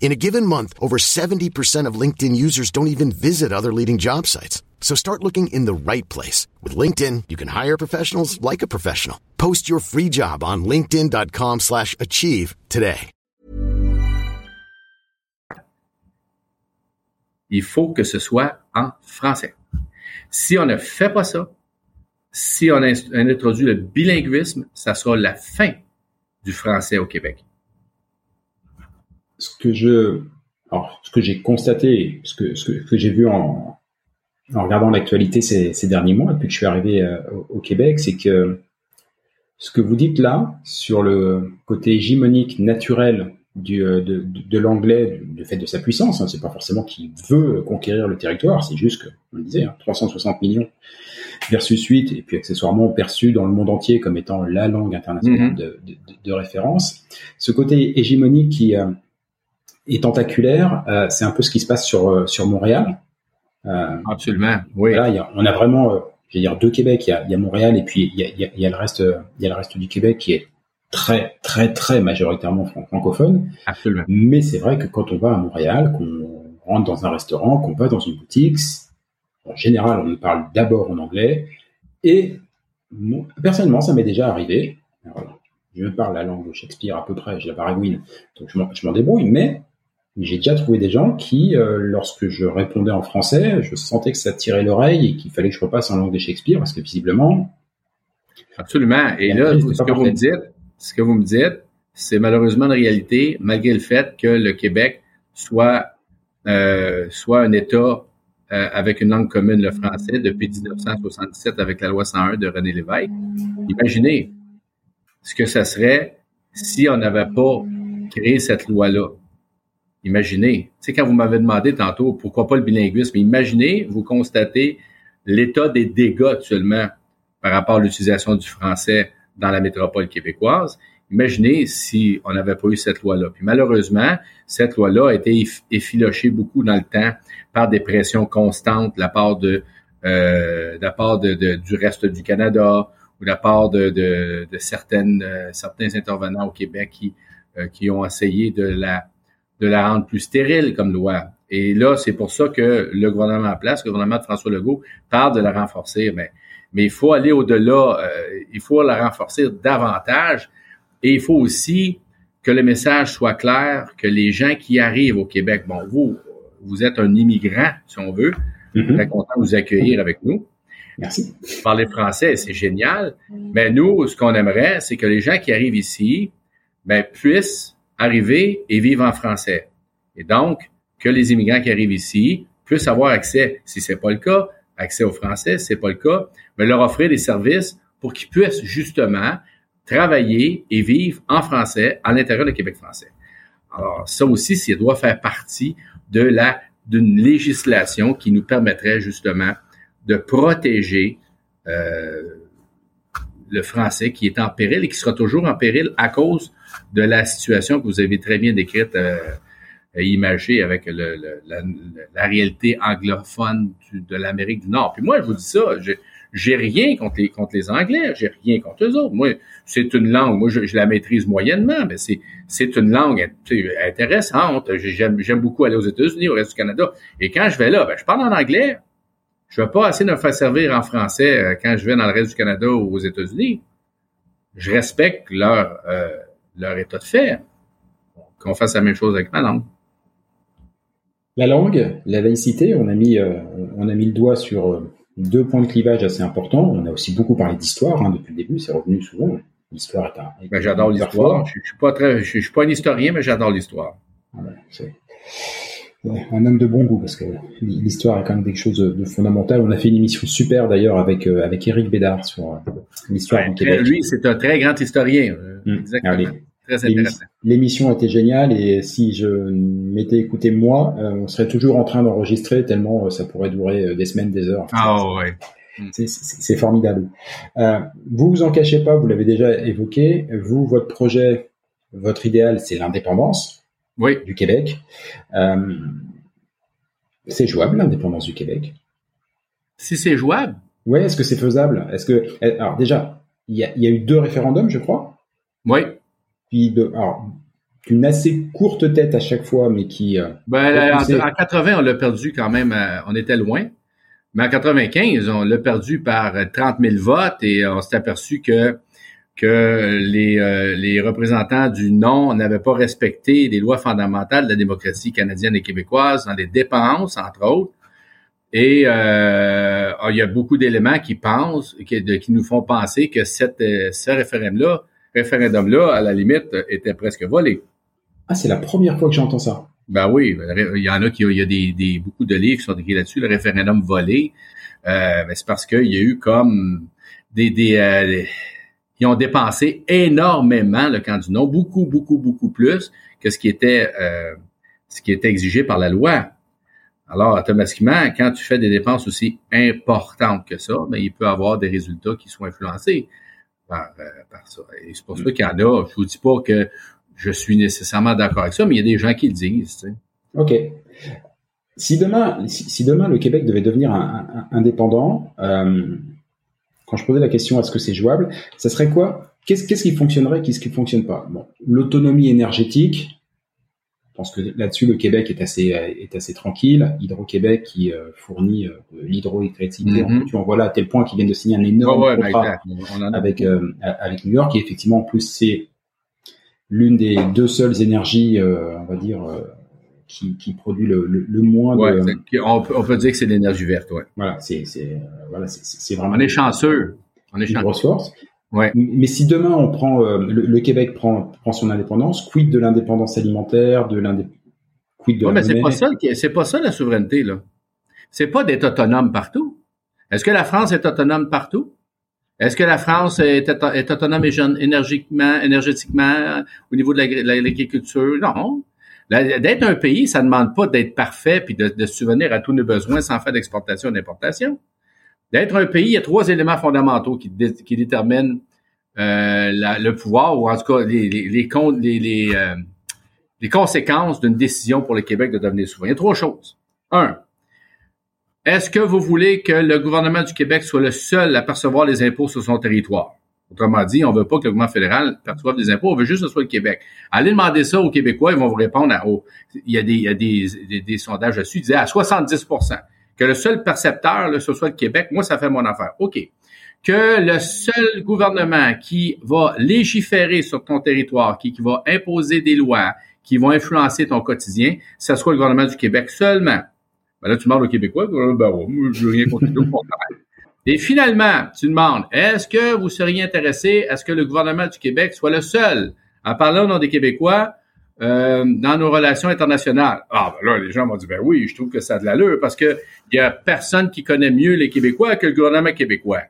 In a given month, over 70% of LinkedIn users don't even visit other leading job sites. So start looking in the right place. With LinkedIn, you can hire professionals like a professional. Post your free job on linkedin.com slash achieve today. Il faut que ce soit en français. Si on ne fait pas ça, si on, introduit le bilinguisme, ça sera la fin du français au Québec. Ce que je, alors, ce que j'ai constaté, ce que, ce que, que j'ai vu en, en regardant l'actualité ces, ces, derniers mois, depuis que je suis arrivé euh, au, au, Québec, c'est que ce que vous dites là, sur le côté hégémonique naturel du, euh, de, de, de l'anglais, du, fait de sa puissance, hein, c'est pas forcément qu'il veut conquérir le territoire, c'est juste que, on le disait, hein, 360 millions versus 8, et puis accessoirement perçu dans le monde entier comme étant la langue internationale mm -hmm. de, de, référence. Ce côté hégémonique qui, euh, et tentaculaire, euh, c'est un peu ce qui se passe sur euh, sur Montréal. Euh, Absolument, oui. Là, y a, on a vraiment, je veux dire, deux Québec. Il y a, il y a Montréal et puis il y a, il y, a, il y a le reste, il y a le reste du Québec qui est très très très majoritairement francophone. Absolument. Mais c'est vrai que quand on va à Montréal, qu'on rentre dans un restaurant, qu'on va dans une boutique, en général, on nous parle d'abord en anglais. Et moi, personnellement, ça m'est déjà arrivé. Alors, je parle la langue de Shakespeare à peu près, j'ai la baragouine, donc je m'en débrouille, mais j'ai déjà trouvé des gens qui, euh, lorsque je répondais en français, je sentais que ça tirait l'oreille et qu'il fallait que je repasse en langue de Shakespeare parce que visiblement. Absolument. Et là, ce que vous me dites, ce que vous me dites, c'est malheureusement une réalité, malgré le fait que le Québec soit euh, soit un État euh, avec une langue commune, le français, depuis 1977 avec la loi 101 de René Lévesque. Imaginez ce que ça serait si on n'avait pas créé cette loi-là. Imaginez, tu sais, quand vous m'avez demandé tantôt pourquoi pas le bilinguisme, imaginez, vous constatez l'état des dégâts actuellement par rapport à l'utilisation du français dans la métropole québécoise. Imaginez si on n'avait pas eu cette loi-là. Puis malheureusement, cette loi-là a été effilochée beaucoup dans le temps par des pressions constantes de la part de, euh, la part de, du reste du Canada ou de la part de, de, de certaines, euh, certains intervenants au Québec qui, euh, qui ont essayé de la de la rendre plus stérile comme loi. Et là, c'est pour ça que le gouvernement en place, le gouvernement de François Legault, parle de la renforcer. Mais, mais il faut aller au-delà, euh, il faut la renforcer davantage. Et il faut aussi que le message soit clair, que les gens qui arrivent au Québec, bon, vous, vous êtes un immigrant, si on veut, mm-hmm. très content de vous accueillir avec nous. Merci. Parler français, c'est génial. Mais nous, ce qu'on aimerait, c'est que les gens qui arrivent ici, ben, puissent arriver et vivre en français. Et donc, que les immigrants qui arrivent ici puissent avoir accès, si c'est pas le cas, accès au français, si c'est pas le cas, mais leur offrir des services pour qu'ils puissent justement travailler et vivre en français à l'intérieur du Québec français. Alors, ça aussi, ça doit faire partie d'une législation qui nous permettrait justement de protéger euh, le français qui est en péril et qui sera toujours en péril à cause de la situation que vous avez très bien décrite euh, imagé avec le, la, la, réalité anglophone de l'Amérique du Nord. Puis moi, je vous dis ça, j'ai rien contre les, contre les Anglais, j'ai rien contre eux autres. Moi, c'est une langue, moi, je, la maîtrise moyennement, mais c'est, c'est une langue intéressante. J'aime, j'aime beaucoup aller aux États-Unis, au reste du Canada. Et quand je vais là, ben, je parle en anglais. Je vais pas assez me faire servir en français euh, quand je vais dans le reste du Canada ou aux États-Unis. Je respecte leur, euh, leur état de fait. Qu'on fasse la même chose avec ma langue. La langue, la laïcité, on a mis, euh, on a mis le doigt sur deux points de clivage assez importants. On a aussi beaucoup parlé d'histoire hein, depuis le début, c'est revenu souvent. L'histoire est un. Ben, j'adore l'histoire. Je, je, suis pas très, je, suis pas un historien, mais j'adore l'histoire. Un homme de bon goût parce que l'histoire est quand même quelque chose de fondamental. On a fait une émission super d'ailleurs avec euh, avec Éric Bédard sur euh, l'histoire du Québec. Lui, c'est un très grand historien. Mmh. Exactement. intéressant. L'émission était géniale et si je m'étais écouté moi, euh, on serait toujours en train d'enregistrer tellement ça pourrait durer des semaines, des heures. Ah ouais. C'est formidable. Vous vous en cachez pas, vous l'avez déjà évoqué. Vous, votre projet, votre idéal, c'est l'indépendance oui. du Québec. Euh, c'est jouable l'indépendance du Québec? Si c'est jouable. Oui, est-ce que c'est faisable? Est-ce que alors déjà, il y a, y a, eu deux référendums, je crois. Oui. Puis de, alors une assez courte tête à chaque fois, mais qui. Euh, ben, en, en, 80, on l'a perdu quand même. on était loin. Mais en 95, on l'a perdu par 30 000 votes et on s'est aperçu que que les, euh, les représentants du non n'avaient pas respecté les lois fondamentales de la démocratie canadienne et québécoise dans les dépenses, entre autres. Et euh, il y a beaucoup d'éléments qui pensent, qui, qui, nous font penser que cette, ce référendum-là, référendum-là, à la limite, était presque volé. Ah, c'est la première fois que j'entends ça. Ben oui, il y en a qui il y a des, des beaucoup de livres qui sont écrits là-dessus, le référendum volé. Euh, mais c'est parce qu'il y a eu comme des, des, euh, ils ont dépensé énormément le camp du non, beaucoup, beaucoup, beaucoup plus que ce qui était euh, ce qui était exigé par la loi. Alors, automatiquement, quand tu fais des dépenses aussi importantes que ça, ben, il peut avoir des résultats qui sont influencés par, euh, par ça. Et c'est pour ça qu'il y en a. Je vous dis pas que je suis nécessairement d'accord avec ça, mais il y a des gens qui le disent. Tu sais. OK. Si demain, si, demain le Québec devait devenir un, indépendant, euh, quand je posais la question est-ce que c'est jouable, ça serait quoi Qu'est-ce qui fonctionnerait, qu'est-ce qui fonctionne pas? Bon, l'autonomie énergétique. Je pense que là-dessus le Québec est assez est assez tranquille. Hydro-Québec qui euh, fournit euh, l'hydroélectricité, mm -hmm. en voilà à tel point qu'ils viennent de signer un énorme oh contrat avec euh, avec New York et effectivement en plus c'est l'une des deux seules énergies, euh, on va dire, euh, qui, qui, produit le, le, le moins ouais, de. On peut, on peut dire que c'est l'énergie verte, ouais. Voilà, c'est euh, voilà, c'est vraiment. On est chanceux. On est chanceux. Grosse force. Ouais. Mais si demain on prend le, le, Québec prend prend son indépendance, quid de l'indépendance alimentaire, de l'indépendance quid de ouais, mais c'est pas ça c'est pas ça la souveraineté là. C'est pas d'être autonome partout. Est-ce que la France est autonome partout? Est-ce que la France est, est autonome énergiquement, énergétiquement au niveau de l'agriculture? Non. D'être un pays, ça ne demande pas d'être parfait puis de, de subvenir à tous nos besoins sans faire d'exportation et d'importation. D'être un pays, il y a trois éléments fondamentaux qui, déterminent euh, le pouvoir ou en tout cas euh, les conséquences d'une décision pour le Québec de devenir souverain. Il y a trois choses. Un, est-ce que vous voulez que le gouvernement du Québec soit le seul à percevoir les impôts sur son territoire? Autrement dit, on veut pas que le gouvernement fédéral perçoive des impôts, on veut juste que ce soit le Québec. Allez demander ça aux Québécois, ils vont vous répondre à, il y a des, il y a des, des, sondages dessus, ils disaient à 70% que le seul percepteur, là, ce soit le Québec. Moi, ça fait mon affaire. OK. Que le seul gouvernement qui va légiférer sur ton territoire, qui, va imposer des lois, qui vont influencer ton quotidien, ce soit le gouvernement du Québec seulement. Ben là, tu demandes aux Québécois, ben ouais, moi, je veux rien continuer au contraire. Et finalement, tu demandes, est-ce que vous seriez intéressé à ce que le gouvernement du Québec soit le seul à parler au nom des Québécois euh, dans nos relations internationales? Ah, ben là, les gens m'ont dit, ben oui, je trouve que ça a de l'allure parce que il y a personne qui connaît mieux les Québécois que le gouvernement québécois.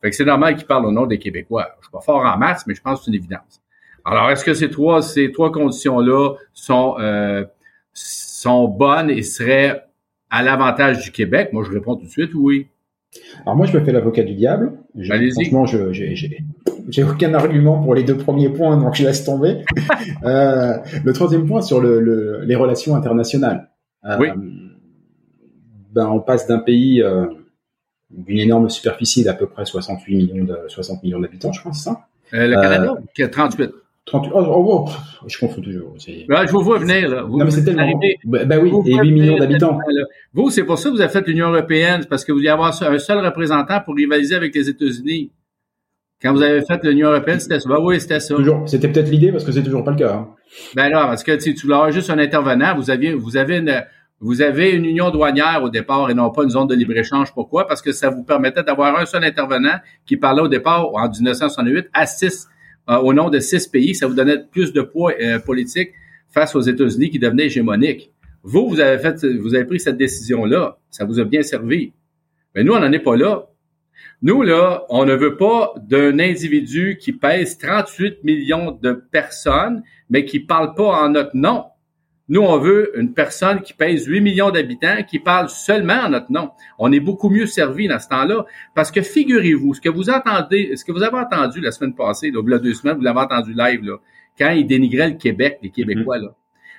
Fait que c'est normal qu'ils parlent au nom des Québécois. Je suis pas fort en maths, mais je pense que c'est une évidence. Alors, est-ce que ces trois, ces trois conditions-là sont, euh, sont bonnes et seraient à l'avantage du Québec? Moi, je réponds tout de suite oui. Alors moi, je me fais l'avocat du diable. Franchement, je j'ai aucun argument pour les deux premiers points, donc je laisse tomber. euh, le troisième point sur le, le, les relations internationales. Euh, oui. Ben, on passe d'un pays euh, d'une énorme superficie d'à peu près 68 millions de 60 millions d'habitants, je pense, ça. Le Canada, qui a 38. 38. Oh, oh, oh, je confonds toujours. Ben, je vous vois venir, là. Vous, non, mais c'est tellement. Ben, ben oui, et 8 millions d'habitants. Vous, c'est pour ça que vous avez fait l'Union européenne, parce que vous voulez avoir un seul représentant pour rivaliser avec les États-Unis. Quand vous avez fait l'Union européenne, c'était ça. Ben oui, c'était ça. Toujours. C'était peut-être l'idée parce que c'est toujours pas le cas. Hein. Ben là, parce que tu voulais avoir juste un intervenant, vous aviez, vous avez une, vous avez une union douanière au départ et non pas une zone de libre-échange. Pourquoi? Parce que ça vous permettait d'avoir un seul intervenant qui parlait au départ, en 1968, à six, au nom de six pays. Ça vous donnait plus de poids euh, politique face aux États-Unis qui devenaient hégémoniques. Vous, vous avez fait, vous avez pris cette décision-là. Ça vous a bien servi. Mais nous, on n'en est pas là. Nous, là, on ne veut pas d'un individu qui pèse 38 millions de personnes, mais qui parle pas en notre nom. Nous, on veut une personne qui pèse 8 millions d'habitants, qui parle seulement en notre nom. On est beaucoup mieux servi dans ce temps-là. Parce que figurez-vous, ce que vous entendez, ce que vous avez entendu la semaine passée, là, il y a deux semaines, vous l'avez entendu live, là, quand ils dénigraient le Québec, les Québécois, là.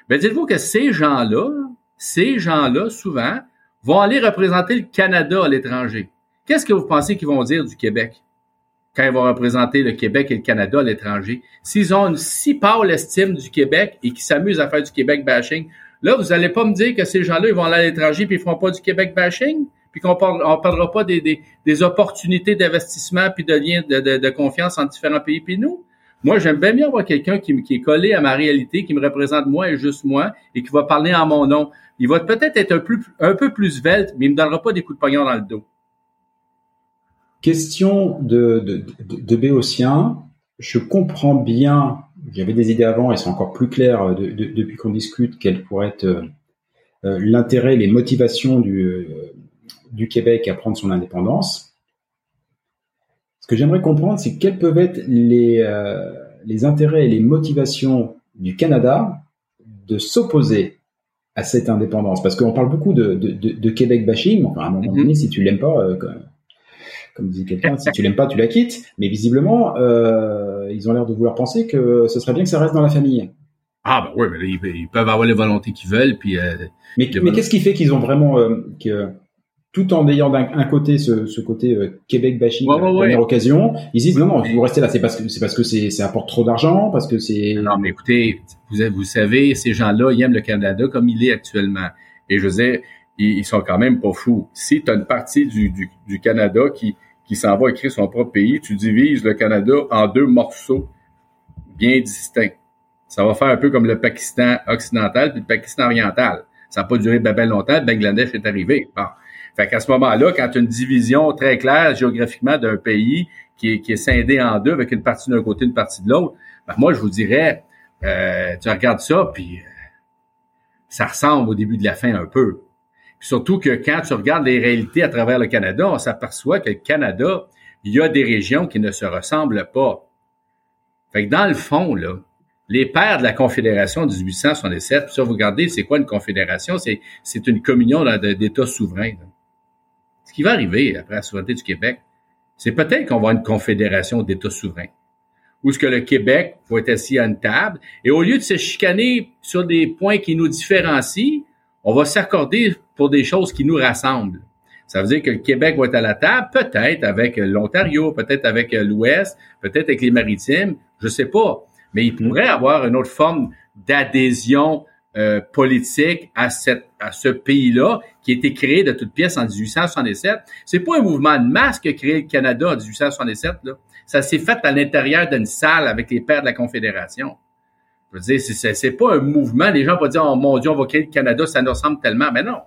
Ben, dites-vous que ces gens-là, ces gens-là, souvent, vont aller représenter le Canada à l'étranger. Qu'est-ce que vous pensez qu'ils vont dire du Québec? Quand ils vont représenter le Québec et le Canada à l'étranger, s'ils ont une si pâle estime du Québec et qu'ils s'amusent à faire du Québec bashing, là, vous allez pas me dire que ces gens-là, ils vont aller à l'étranger puis ils feront pas du Québec bashing, puis qu'on ne parlera pas des, opportunités d'investissement puis de liens de, confiance entre différents pays puis nous? Moi, j'aime bien bien avoir quelqu'un qui, est collé à ma réalité, qui me représente moi et juste moi, et qui va parler en mon nom. Il va peut-être être un, peu plus svelte, mais il me donnera pas des coups de pognon dans le dos. Question de, de, de, Béotien. Je comprends bien, j'avais des idées avant et c'est encore plus clair euh, depuis qu'on discute quel pourrait être euh, euh, l'intérêt, les motivations du, du Québec à prendre son indépendance. Ce que j'aimerais comprendre, c'est quels peuvent être les, les intérêts et les motivations du Canada de s'opposer à cette indépendance. Parce qu'on parle beaucoup de, de, de, Québec bashing. Enfin, à un moment donné, mm-hmm. si tu l'aimes pas, comme dit quelqu'un, si tu l'aimes pas, tu la quittes. Mais visiblement, euh, ils ont l'air de vouloir penser que ce serait bien que ça reste dans la famille. Ah bah oui, mais ils, peuvent avoir les volontés qu'ils veulent, puis. Euh, mais, mais qu'est-ce qui fait qu'ils ont vraiment euh, que tout en ayant d'un côté ce, ce côté euh, Québec bashing ouais, ouais, première occasion, ils disent non non, vous restez là, c'est parce que c'est parce que c'est ça apporte trop d'argent, parce que c'est. Non mais écoutez, vous vous savez, ces gens-là ils aiment le Canada comme il est actuellement. Et je veux dire, ils, sont quand même pas fous. Si tu as une partie du, du, du Canada qui qui s'en va écrire son propre pays, tu divises le Canada en deux morceaux bien distincts. Ça va faire un peu comme le Pakistan occidental puis le Pakistan oriental. Ça n'a pas duré bien, longtemps, le Bangladesh est arrivé. Bon. Fait qu'à ce moment-là, quand tu as une division très claire géographiquement d'un pays qui est, qui est scindé en deux avec une partie d'un côté, une partie de l'autre, ben moi, je vous dirais, euh, tu regardes ça, puis euh, ça ressemble au début de la fin un peu. Surtout que quand tu regardes les réalités à travers le Canada, on s'aperçoit que le Canada, il y a des régions qui ne se ressemblent pas. Fait que dans le fond, là, les pères de la Confédération de 1867, puis ça, vous regardez, c'est quoi une confédération? C'est, c'est une communion d'États souverains. Ce qui va arriver après la souveraineté du Québec, c'est peut-être qu'on va avoir une confédération d'États souverains. Où ce que le Québec va être assis à une table, et au lieu de se chicaner sur des points qui nous différencient, on va s'accorder pour des choses qui nous rassemblent. Ça veut dire que le Québec va être à la table, peut-être avec l'Ontario, peut-être avec l'Ouest, peut-être avec les Maritimes, je sais pas. Mais il pourrait avoir une autre forme d'adhésion euh, politique à, ce pays-là qui a été créé de toutes pièces en 1867. C'est pas un mouvement de masse qui a créé le Canada en 1867. Là. Ça s'est fait à l'intérieur d'une salle avec les pères de la Confédération. Je veux dire, c'est, pas un mouvement. Les gens vont dire, oh mon Dieu, on va créer le Canada, ça nous ressemble tellement. Mais non.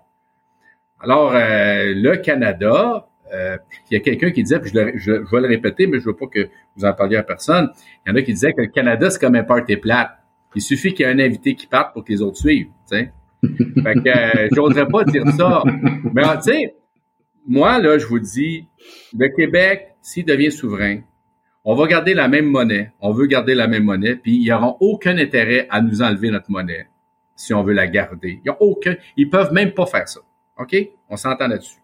Alors, euh, le Canada, euh, il y a quelqu'un qui disait, puis je, je, vais le répéter, mais je veux pas que vous en parliez à personne. Il y en a qui disaient que le Canada, c'est comme un party plate. Il suffit qu'il y ait un invité qui parte pour que les autres suivent. sais. fait que euh, j'oserais pas dire ça. Mais tu sais, moi, là, je vous dis, le Québec, s'il devient souverain, on va garder la même monnaie, on veut garder la même monnaie, puis ils n'auront aucun intérêt à nous enlever notre monnaie si on veut la garder. Ils ont aucun, ils peuvent même pas faire ça. OK? On s'entend là-dessus.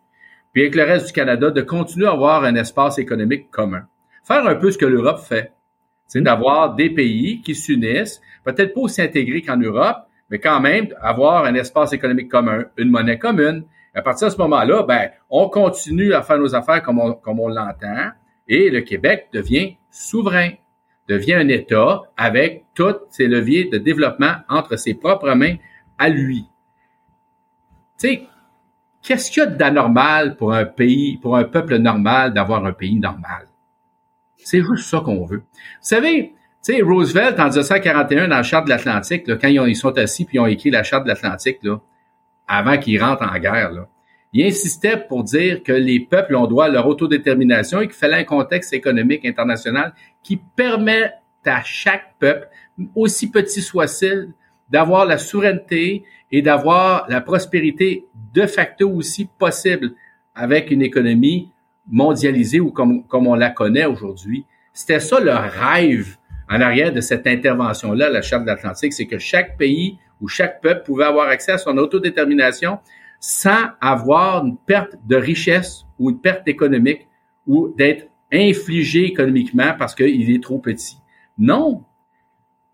puis avec le reste du Canada, de continuer à avoir un espace économique commun. Faire un peu ce que l'Europe fait. C'est d'avoir des pays qui s'unissent, peut-être pas aussi intégrés qu'en Europe, mais quand même avoir un espace économique commun, une monnaie commune. à partir de ce moment-là, ben, on continue à faire nos affaires comme on, comme on l'entend, et le Québec devient souverain, devient un État avec tous ses leviers de développement entre ses propres mains à lui. Tu sais, qu'est-ce qu'il y a d'anormal pour un pays, pour un peuple normal d'avoir un pays normal? C'est juste ça qu'on veut. Vous savez, tu sais, Roosevelt, en 1941, dans la Charte de l'Atlantique, quand ils, sont assis puis ils ont écrit la Charte de l'Atlantique, avant qu'ils rentrent en guerre, là, il insistait pour dire que les peuples ont droit à leur autodétermination et qu'il fallait un contexte économique international qui permette à chaque peuple, aussi petit soit-il, d'avoir la souveraineté et d'avoir la prospérité de facto aussi possible avec une économie mondialisée ou comme, comme on la connaît aujourd'hui. C'était ça le rêve en arrière de cette intervention-là, la Charte de l'Atlantique, c'est que chaque pays ou chaque peuple pouvait avoir accès à son autodétermination sans avoir une perte de richesse ou une perte économique ou d'être infligé économiquement parce qu'il est trop petit. Non.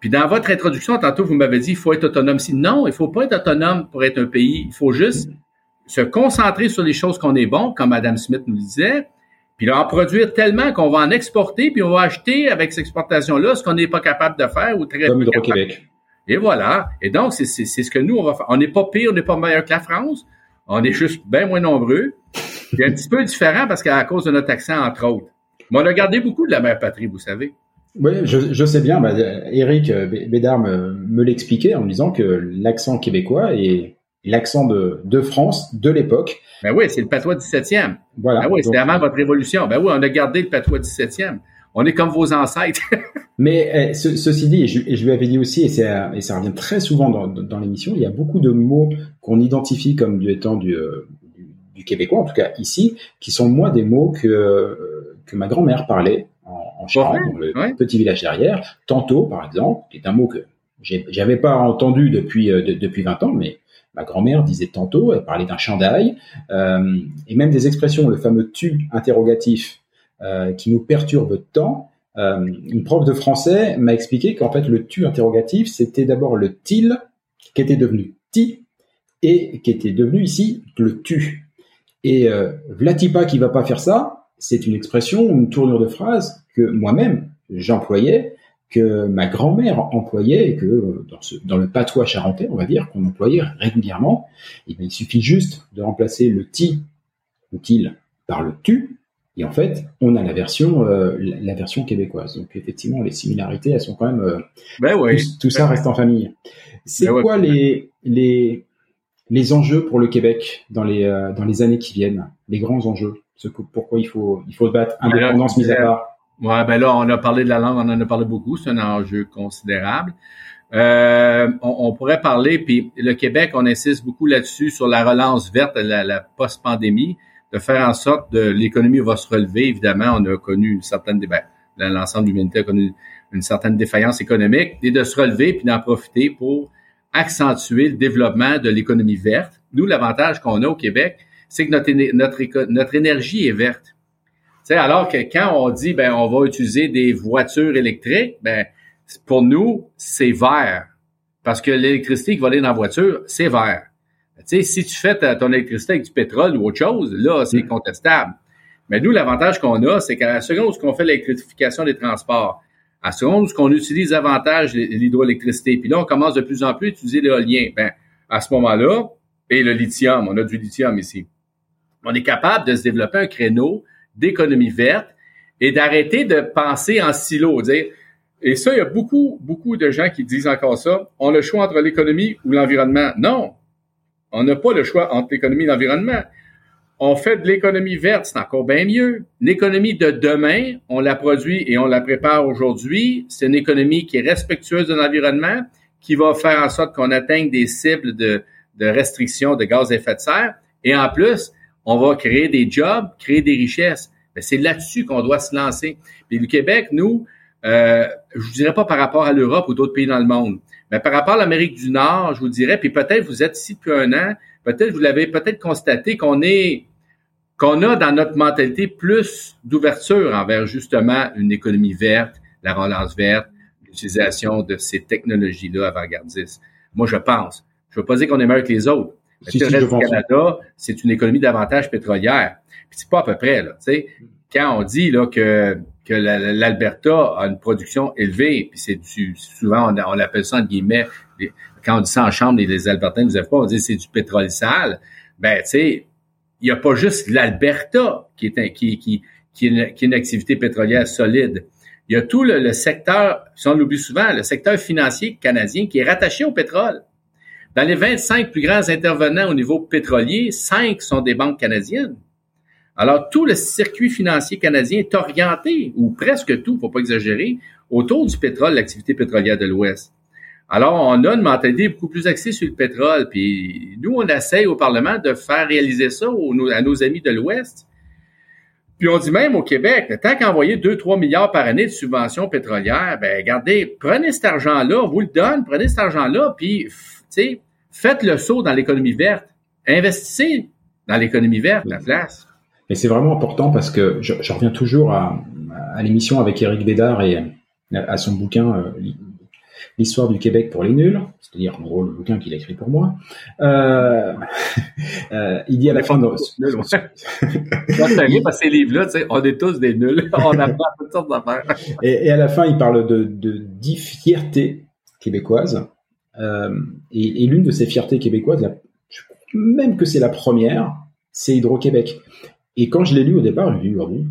Puis dans votre introduction, tantôt, vous m'avez dit, il faut être autonome. Si non, il faut pas être autonome pour être un pays. Il faut juste se concentrer sur les choses qu'on est bon, comme Adam Smith nous disait, puis en produire tellement qu'on va en exporter, puis on va acheter avec cette exportation-là ce qu'on n'est pas capable de faire ou très Comme Hydro-Québec. Et voilà. Et donc, c'est ce que nous, on va faire. On n'est pas pire, on n'est pas meilleur que la France. On est juste bien moins nombreux. C'est un petit peu différent parce qu'à cause de notre accent, entre autres. Mais on a gardé beaucoup de la mère patrie, vous savez. Oui, je, je sais bien. Bah, Eric Bédard me, me l'expliquait en me disant que l'accent québécois est l'accent de, de France de l'époque. Ben oui, c'est le patois 17e. Voilà. Ben oui, c'est avant votre révolution. Ben oui, on a gardé le patois 17e. On est comme vos ancêtres. Mais eh, ceci dit, et je, et je, lui avais dit aussi, et, et ça revient très souvent dans, dans l'émission, il y a beaucoup de mots qu'on identifie comme du étant du, euh, du, du, québécois, en tout cas ici, qui sont moins des mots que, que ma grand-mère parlait en, en Charente, dans le petit village derrière. Tantôt, par exemple, qui est un mot que j'avais pas entendu depuis, euh, de, depuis 20 ans, mais ma grand-mère disait tantôt, elle parlait d'un chandail, euh, et même des expressions, le fameux tu interrogatif euh, qui nous perturbe tant. Euh, une prof de français m'a expliqué qu'en fait le tu interrogatif, c'était d'abord le til qui était devenu ti et qui était devenu ici le tu. Et euh, Vlatipa qui va pas faire ça, c'est une expression, une tournure de phrase que moi-même j'employais que ma grand-mère employait et que euh, dans, le patois charentais, on va dire, qu'on employait régulièrement, et eh il suffit juste de remplacer le ti ou til par le tu, et en fait, on a la version, euh, la, version québécoise. Donc effectivement, les similarités, elles sont quand même. Euh, ben. Tout, ça reste en famille. C'est ben quoi les les les enjeux pour le Québec dans les euh, dans les années qui viennent, les grands enjeux. Ce, pourquoi il faut il faut se battre indépendance mise à part? Ouais, ben là, on a parlé de la langue, on en a parlé beaucoup, c'est un enjeu considérable. Euh, on, on, pourrait parler, puis le Québec, on insiste beaucoup là-dessus sur la relance verte, la, la post-pandémie, de faire en sorte que l'économie va se relever. Évidemment, on a connu une certaine, ben, l'ensemble de l'humanité a connu une certaine défaillance économique, et de se relever puis d'en profiter pour accentuer le développement de l'économie verte. Nous, l'avantage qu'on a au Québec, c'est que notre, notre, notre énergie est verte alors que quand on dit ben on va utiliser des voitures électriques, ben pour nous c'est vert parce que l'électricité qui va aller dans la voiture c'est vert. Tu sais, si tu fais ton électricité avec du pétrole ou autre chose, là c'est mm. contestable. Mais nous l'avantage qu'on a, c'est qu'à la seconde où on fait l'électrification des transports, à la seconde où on utilise davantage l'hydroélectricité, puis là on commence de plus en plus à utiliser l'éolien, ben à ce moment-là et le lithium, on a du lithium ici. On est capable de se développer un créneau d'économie verte et d'arrêter de penser en silo. Dire, et ça, il y a beaucoup, beaucoup de gens qui disent encore ça. On a le choix entre l'économie ou l'environnement. Non, on n'a pas le choix entre l'économie et l'environnement. On fait de l'économie verte, c'est encore bien mieux. L'économie de demain, on la produit et on la prépare aujourd'hui. C'est une économie qui est respectueuse de l'environnement, qui va faire en sorte qu'on atteigne des cibles de, de restriction de gaz à effet de serre. Et en plus, on va créer des jobs, créer des richesses. C'est là-dessus qu'on doit se lancer. Puis le Québec, nous, euh, je dirais pas par rapport à l'Europe ou d'autres pays dans le monde, mais par rapport à l'Amérique du Nord, je vous dirais, puis peut-être vous êtes ici depuis un an, peut-être vous l'avez peut-être constaté qu'on est qu'on a dans notre mentalité plus d'ouverture envers justement une économie verte, la relance verte, l'utilisation de ces technologies-là avant-gardistes. Moi, je pense. Je ne veux pas dire qu'on est meilleur que les autres. le reste du Canada, c'est une économie davantage pétrolière. Puis c'est pas à peu près, là. Tu sais, quand on dit là que que l'Alberta a une production élevée, puis c'est souvent on, on, appelle ça en guillemets quand on dit ça en chambre, les, les Albertains nous aiment pas, on dit c'est du pétrole sale. Ben tu sais, il n'y a pas juste l'Alberta qui est une activité pétrolière solide. Il y a tout le, le secteur, si on l'oublie souvent, le secteur financier canadien qui est rattaché au pétrole. Dans les 25 plus grands intervenants au niveau pétrolier, 5 sont des banques canadiennes. Alors, tout le circuit financier canadien est orienté, ou presque tout, faut pas exagérer, autour du pétrole, l'activité pétrolière de l'Ouest. Alors, on a une mentalité beaucoup plus axée sur le pétrole. Puis nous, on essaye au Parlement de faire réaliser ça à nos amis de l'Ouest. Puis on dit même au Québec, tant qu'envoyer 2-3 milliards par année de subventions pétrolières, ben regardez, prenez cet argent-là, vous le donne, prenez cet argent-là, puis faites le saut dans l'économie verte. Investissez dans l'économie verte, la place. Et c'est vraiment important parce que je, je reviens toujours à, à l'émission avec Éric Bédard et à son bouquin euh, L'histoire du Québec pour les nuls, c'est-à-dire en gros le bouquin qu'il a écrit pour moi. Euh, euh, il dit à la fin de... Quand à ces livres-là, on est tous des nuls, on apprend toutes sortes d'affaires. Et, et, à la fin, il parle de, de dix fiertés québécoises. Euh, et, et l'une de ces fiertés québécoises, la, même que c'est la première, c'est Hydro-Québec. Et quand je l'ai lu au départ, je me dit, ah bon,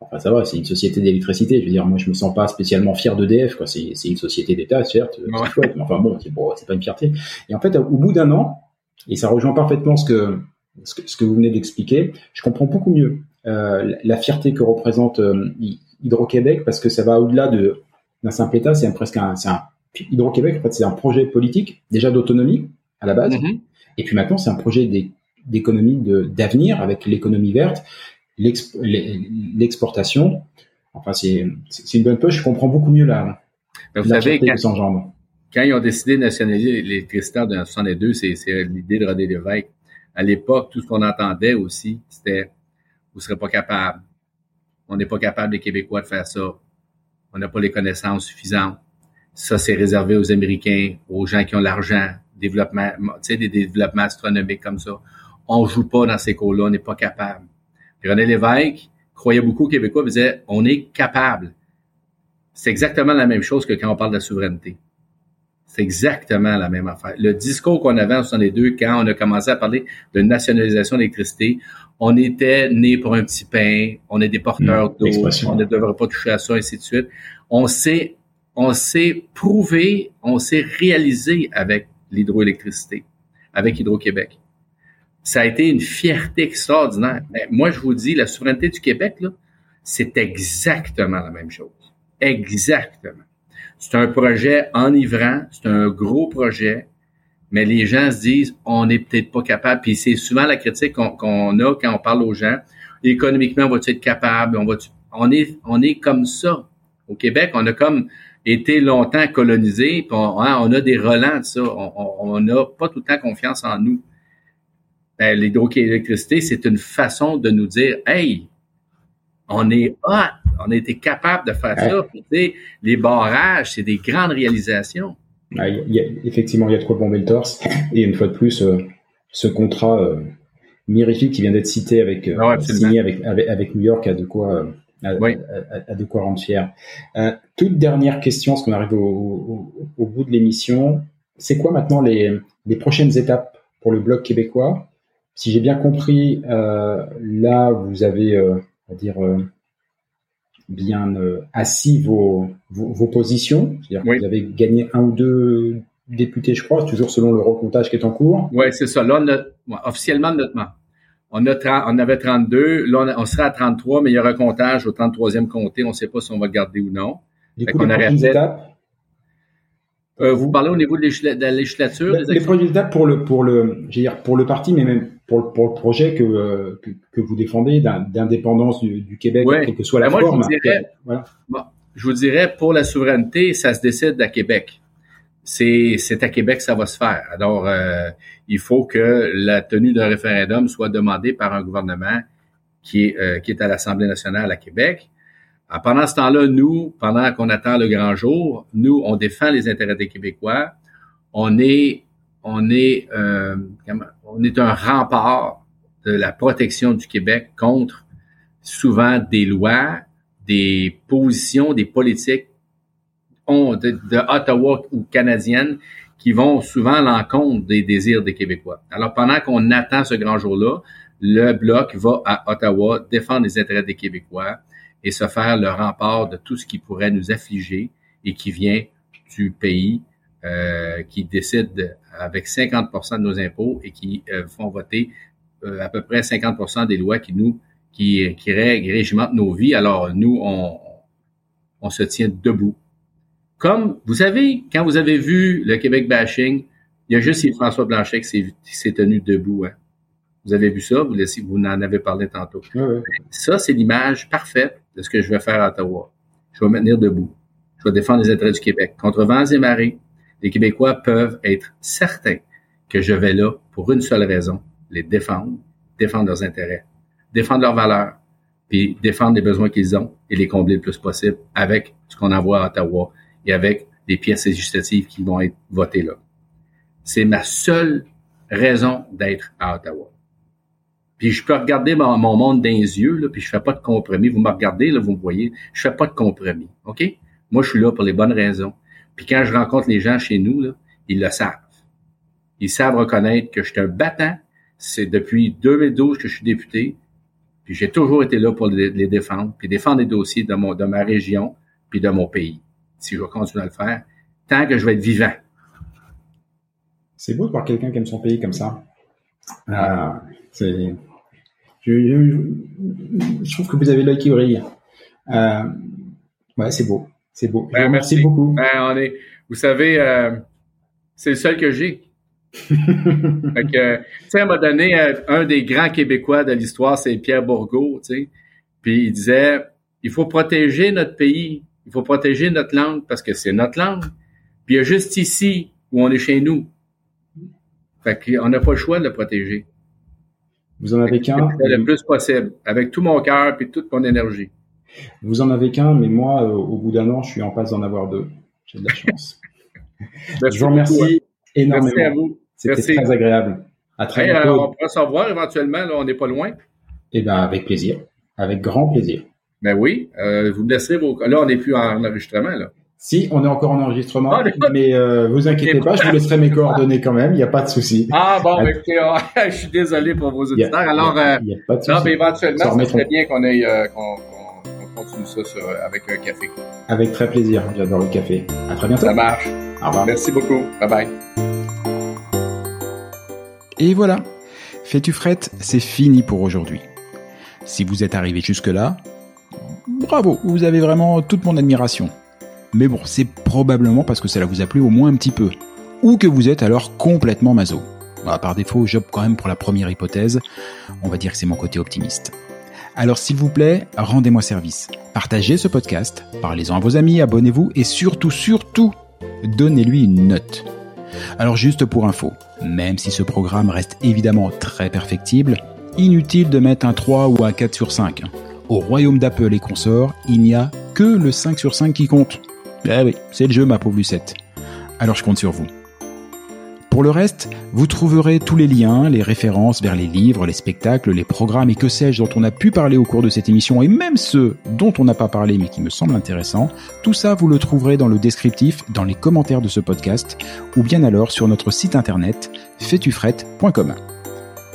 enfin ça va, c'est une société d'électricité. Je veux dire, moi je me sens pas spécialement fier d'EDF, quoi. C'est, c'est une société d'État, certes, c'est chouette, mais enfin bon, c'est, bon, c'est pas une fierté. Et en fait, au bout d'un an, et ça rejoint parfaitement ce que, ce que, ce que vous venez d'expliquer, je comprends beaucoup mieux euh, la fierté que représente euh, Hydro-Québec parce que ça va au-delà de d'un simple État, c'est un, presque un, c'est un Hydro-Québec, en fait, c'est un projet politique déjà d'autonomie à la base, mm-hmm. et puis maintenant c'est un projet d'économie d'avenir avec l'économie verte, l'exportation. Enfin, c'est une bonne poche. Je comprends beaucoup mieux la. Ben, vous savez, quand, quand, ils ont décidé de nationaliser l'électricité en 1962, c'est l'idée de René Lévesque. À l'époque, tout ce qu'on entendait aussi, c'était vous serez pas capable. On n'est pas capable, les Québécois, de faire ça. On n'a pas les connaissances suffisantes. Ça, c'est réservé aux Américains, aux gens qui ont l'argent, développement, tu sais, des développements astronomiques comme ça. On joue pas dans ces cours-là, on n'est pas capable. René Lévesque croyait beaucoup aux Québécois, il disait on est capable. C'est exactement la même chose que quand on parle de la souveraineté. C'est exactement la même affaire. Le discours qu'on avait en 62, quand on a commencé à parler de nationalisation d'électricité, on était né pour un petit pain, on est des porteurs mmh, d'eau, on ne devrait pas toucher à ça, ainsi de suite. On s'est, on s'est prouvé, on s'est réalisé avec l'hydroélectricité, avec Hydro-Québec ça a été une fierté extraordinaire. Mais moi, je vous dis, la souveraineté du Québec, là, c'est exactement la même chose. Exactement. C'est un projet enivrant, c'est un gros projet, mais les gens se disent, on n'est peut-être pas capable. Puis c'est souvent la critique qu'on a quand on parle aux gens. Économiquement, on va-tu être capable? On, va on, est, on est comme ça. Au Québec, on a comme été longtemps colonisé, puis on, hein, on a des relents de ça. On n'a pas tout le temps confiance en nous ben, l'hydroélectricité, c'est une façon de nous dire, hey, on est hot, on a été capable de faire ça. les barrages, c'est des grandes réalisations. effectivement, il y a de quoi bomber le torse. Et une fois de plus, euh, ce contrat euh, mirifique qui vient d'être cité avec euh, signé avec, avec, New York a de quoi a, de quoi rendre fier. toute dernière question, parce qu'on arrive au, au, bout de l'émission. C'est quoi maintenant les, les prochaines étapes pour le bloc québécois? Si j'ai bien compris, euh, là, vous avez, euh, on va dire, euh, bien assis vos, vos, positions. C'est-à-dire que vous avez gagné un ou deux députés, je crois, toujours selon le recomptage qui est en cours. Oui, c'est ça. Là, officiellement, notre, on, a on avait 32. Là, on, sera à 33, mais il y a un recomptage au 33e comté. On ne sait pas si on va le garder ou non. Du coup, les étapes? Euh, vous parlez au niveau de, la législature Les, les prochaines étapes pour le pour le dire pour le parti, mais même pour le, pour le projet que, euh, que, que vous défendez d'indépendance du, du, Québec, quelle que soit la ben, forme. Je vous, dirais, voilà. bon, je vous dirais pour la souveraineté, ça se décide à Québec. C'est c'est à Québec que ça va se faire. Alors euh, il faut que la tenue d'un référendum soit demandée par un gouvernement qui est, euh, qui est à l'Assemblée nationale à Québec. Alors, pendant ce temps-là, nous, pendant qu'on attend le grand jour, nous, on défend les intérêts des Québécois. On est, on est, euh, on est un rempart de la protection du Québec contre souvent des lois, des positions, des politiques de, de Ottawa ou canadiennes qui vont souvent à l'encontre des désirs des Québécois. Alors, pendant qu'on attend ce grand jour-là, le Bloc va à Ottawa défendre les intérêts des Québécois et se faire le rempart de tout ce qui pourrait nous affliger et qui vient du pays euh, qui décide avec 50% de nos impôts et qui euh, font voter euh, à peu près 50% des lois qui nous qui, qui régimentent nos vies. Alors nous, on, on se tient debout. Comme vous savez, quand vous avez vu le Québec bashing, il y a juste François Blanchet qui s'est tenu debout. Hein. Vous avez vu ça, vous, vous en avez parlé tantôt. Ça, c'est l'image parfaite de ce que je vais faire à Ottawa. Je vais me tenir debout. Je vais défendre les intérêts du Québec. Contre vents et marées, les Québécois peuvent être certains que je vais là pour une seule raison, les défendre, défendre leurs intérêts, défendre leurs valeurs, puis défendre les besoins qu'ils ont et les combler le plus possible avec ce qu'on envoie à Ottawa et avec les pièces législatives qui vont être votées là. C'est ma seule raison d'être à Ottawa. Puis je peux regarder mon, monde dans les yeux, là, puis je fais pas de compromis. Vous me regardez, là, vous me voyez, je fais pas de compromis. OK? Moi, je suis là pour les bonnes raisons. Puis quand je rencontre les gens chez nous, là, ils le savent. Ils savent reconnaître que je suis un battant. C'est depuis 2012 que je suis député. Puis j'ai toujours été là pour les, défendre, puis défendre les dossiers de, mon, de ma région, puis de mon pays. Si je vais continuer à le faire, tant que je vais être vivant. C'est beau de voir quelqu'un qui aime son pays comme ça. Euh, c'est, je, je, trouve que vous avez l'œil qui brille. Euh, ouais, c'est beau, c'est beau. Ben, merci. beaucoup. Ben, on est, vous savez, euh, c'est le seul que j'ai. fait que, tu sais, à un moment donné, euh, un des grands Québécois de l'histoire, c'est Pierre Bourgault, tu sais. Puis il disait, il faut protéger notre pays, il faut protéger notre langue parce que c'est notre langue. Puis il y a juste ici où on est chez nous. Fait qu'on n'a pas le choix de le protéger. Vous en avez qu'un Le plus possible, avec tout mon cœur et toute mon énergie. Vous en avez qu'un, mais moi, euh, au bout d'un an, je suis en passe d'en avoir deux. J'ai de la chance. je vous remercie énormément. Merci à vous. C'était très agréable. À très bientôt. on pourra s'en voir éventuellement, là, on n'est pas loin. Eh bien, avec plaisir. Avec grand plaisir. Ben oui, euh, vous me laisserez vos... Là, on n'est plus en enregistrement, là. Si, on est encore en enregistrement, ah, mais euh, vous inquiétez pas, je vous laisserai mes coordonnées quand même, il n'y a pas de souci. Ah bon, mais écoutez, oh, je suis désolé pour vos auditeurs. Alors, il euh, a pas de non, mais éventuellement, ça serait bien qu'on ait euh, qu'on continue ça sur, avec un café. Avec très plaisir, j'adore le café. À très bientôt. Ça marche. Au revoir. Merci beaucoup. Bye bye. Et voilà, Fais-tu frette, c'est fini pour aujourd'hui. Si vous êtes arrivé jusque-là, bravo, vous avez vraiment toute mon admiration. Mais bon, c'est probablement parce que cela vous a plu au moins un petit peu. Ou que vous êtes alors complètement. Bah, par défaut, j'opte quand même pour la première hypothèse. On va dire que c'est mon côté optimiste. Alors s'il vous plaît, rendez-moi service. Partagez ce podcast, parlez-en à vos amis, abonnez-vous et surtout, surtout, donnez-lui une note. Alors juste pour info, même si ce programme reste évidemment très perfectible, inutile de mettre un 3 ou un 4 sur 5. Au royaume d'Apple et consorts, il n'y a que le 5 sur 5 qui compte. Eh oui, c'est le jeu, ma pauvre Lucette. Alors je compte sur vous. Pour le reste, vous trouverez tous les liens, les références vers les livres, les spectacles, les programmes et que sais-je dont on a pu parler au cours de cette émission et même ceux dont on n'a pas parlé mais qui me semblent intéressants. Tout ça, vous le trouverez dans le descriptif, dans les commentaires de ce podcast ou bien alors sur notre site internet fetufrette.com.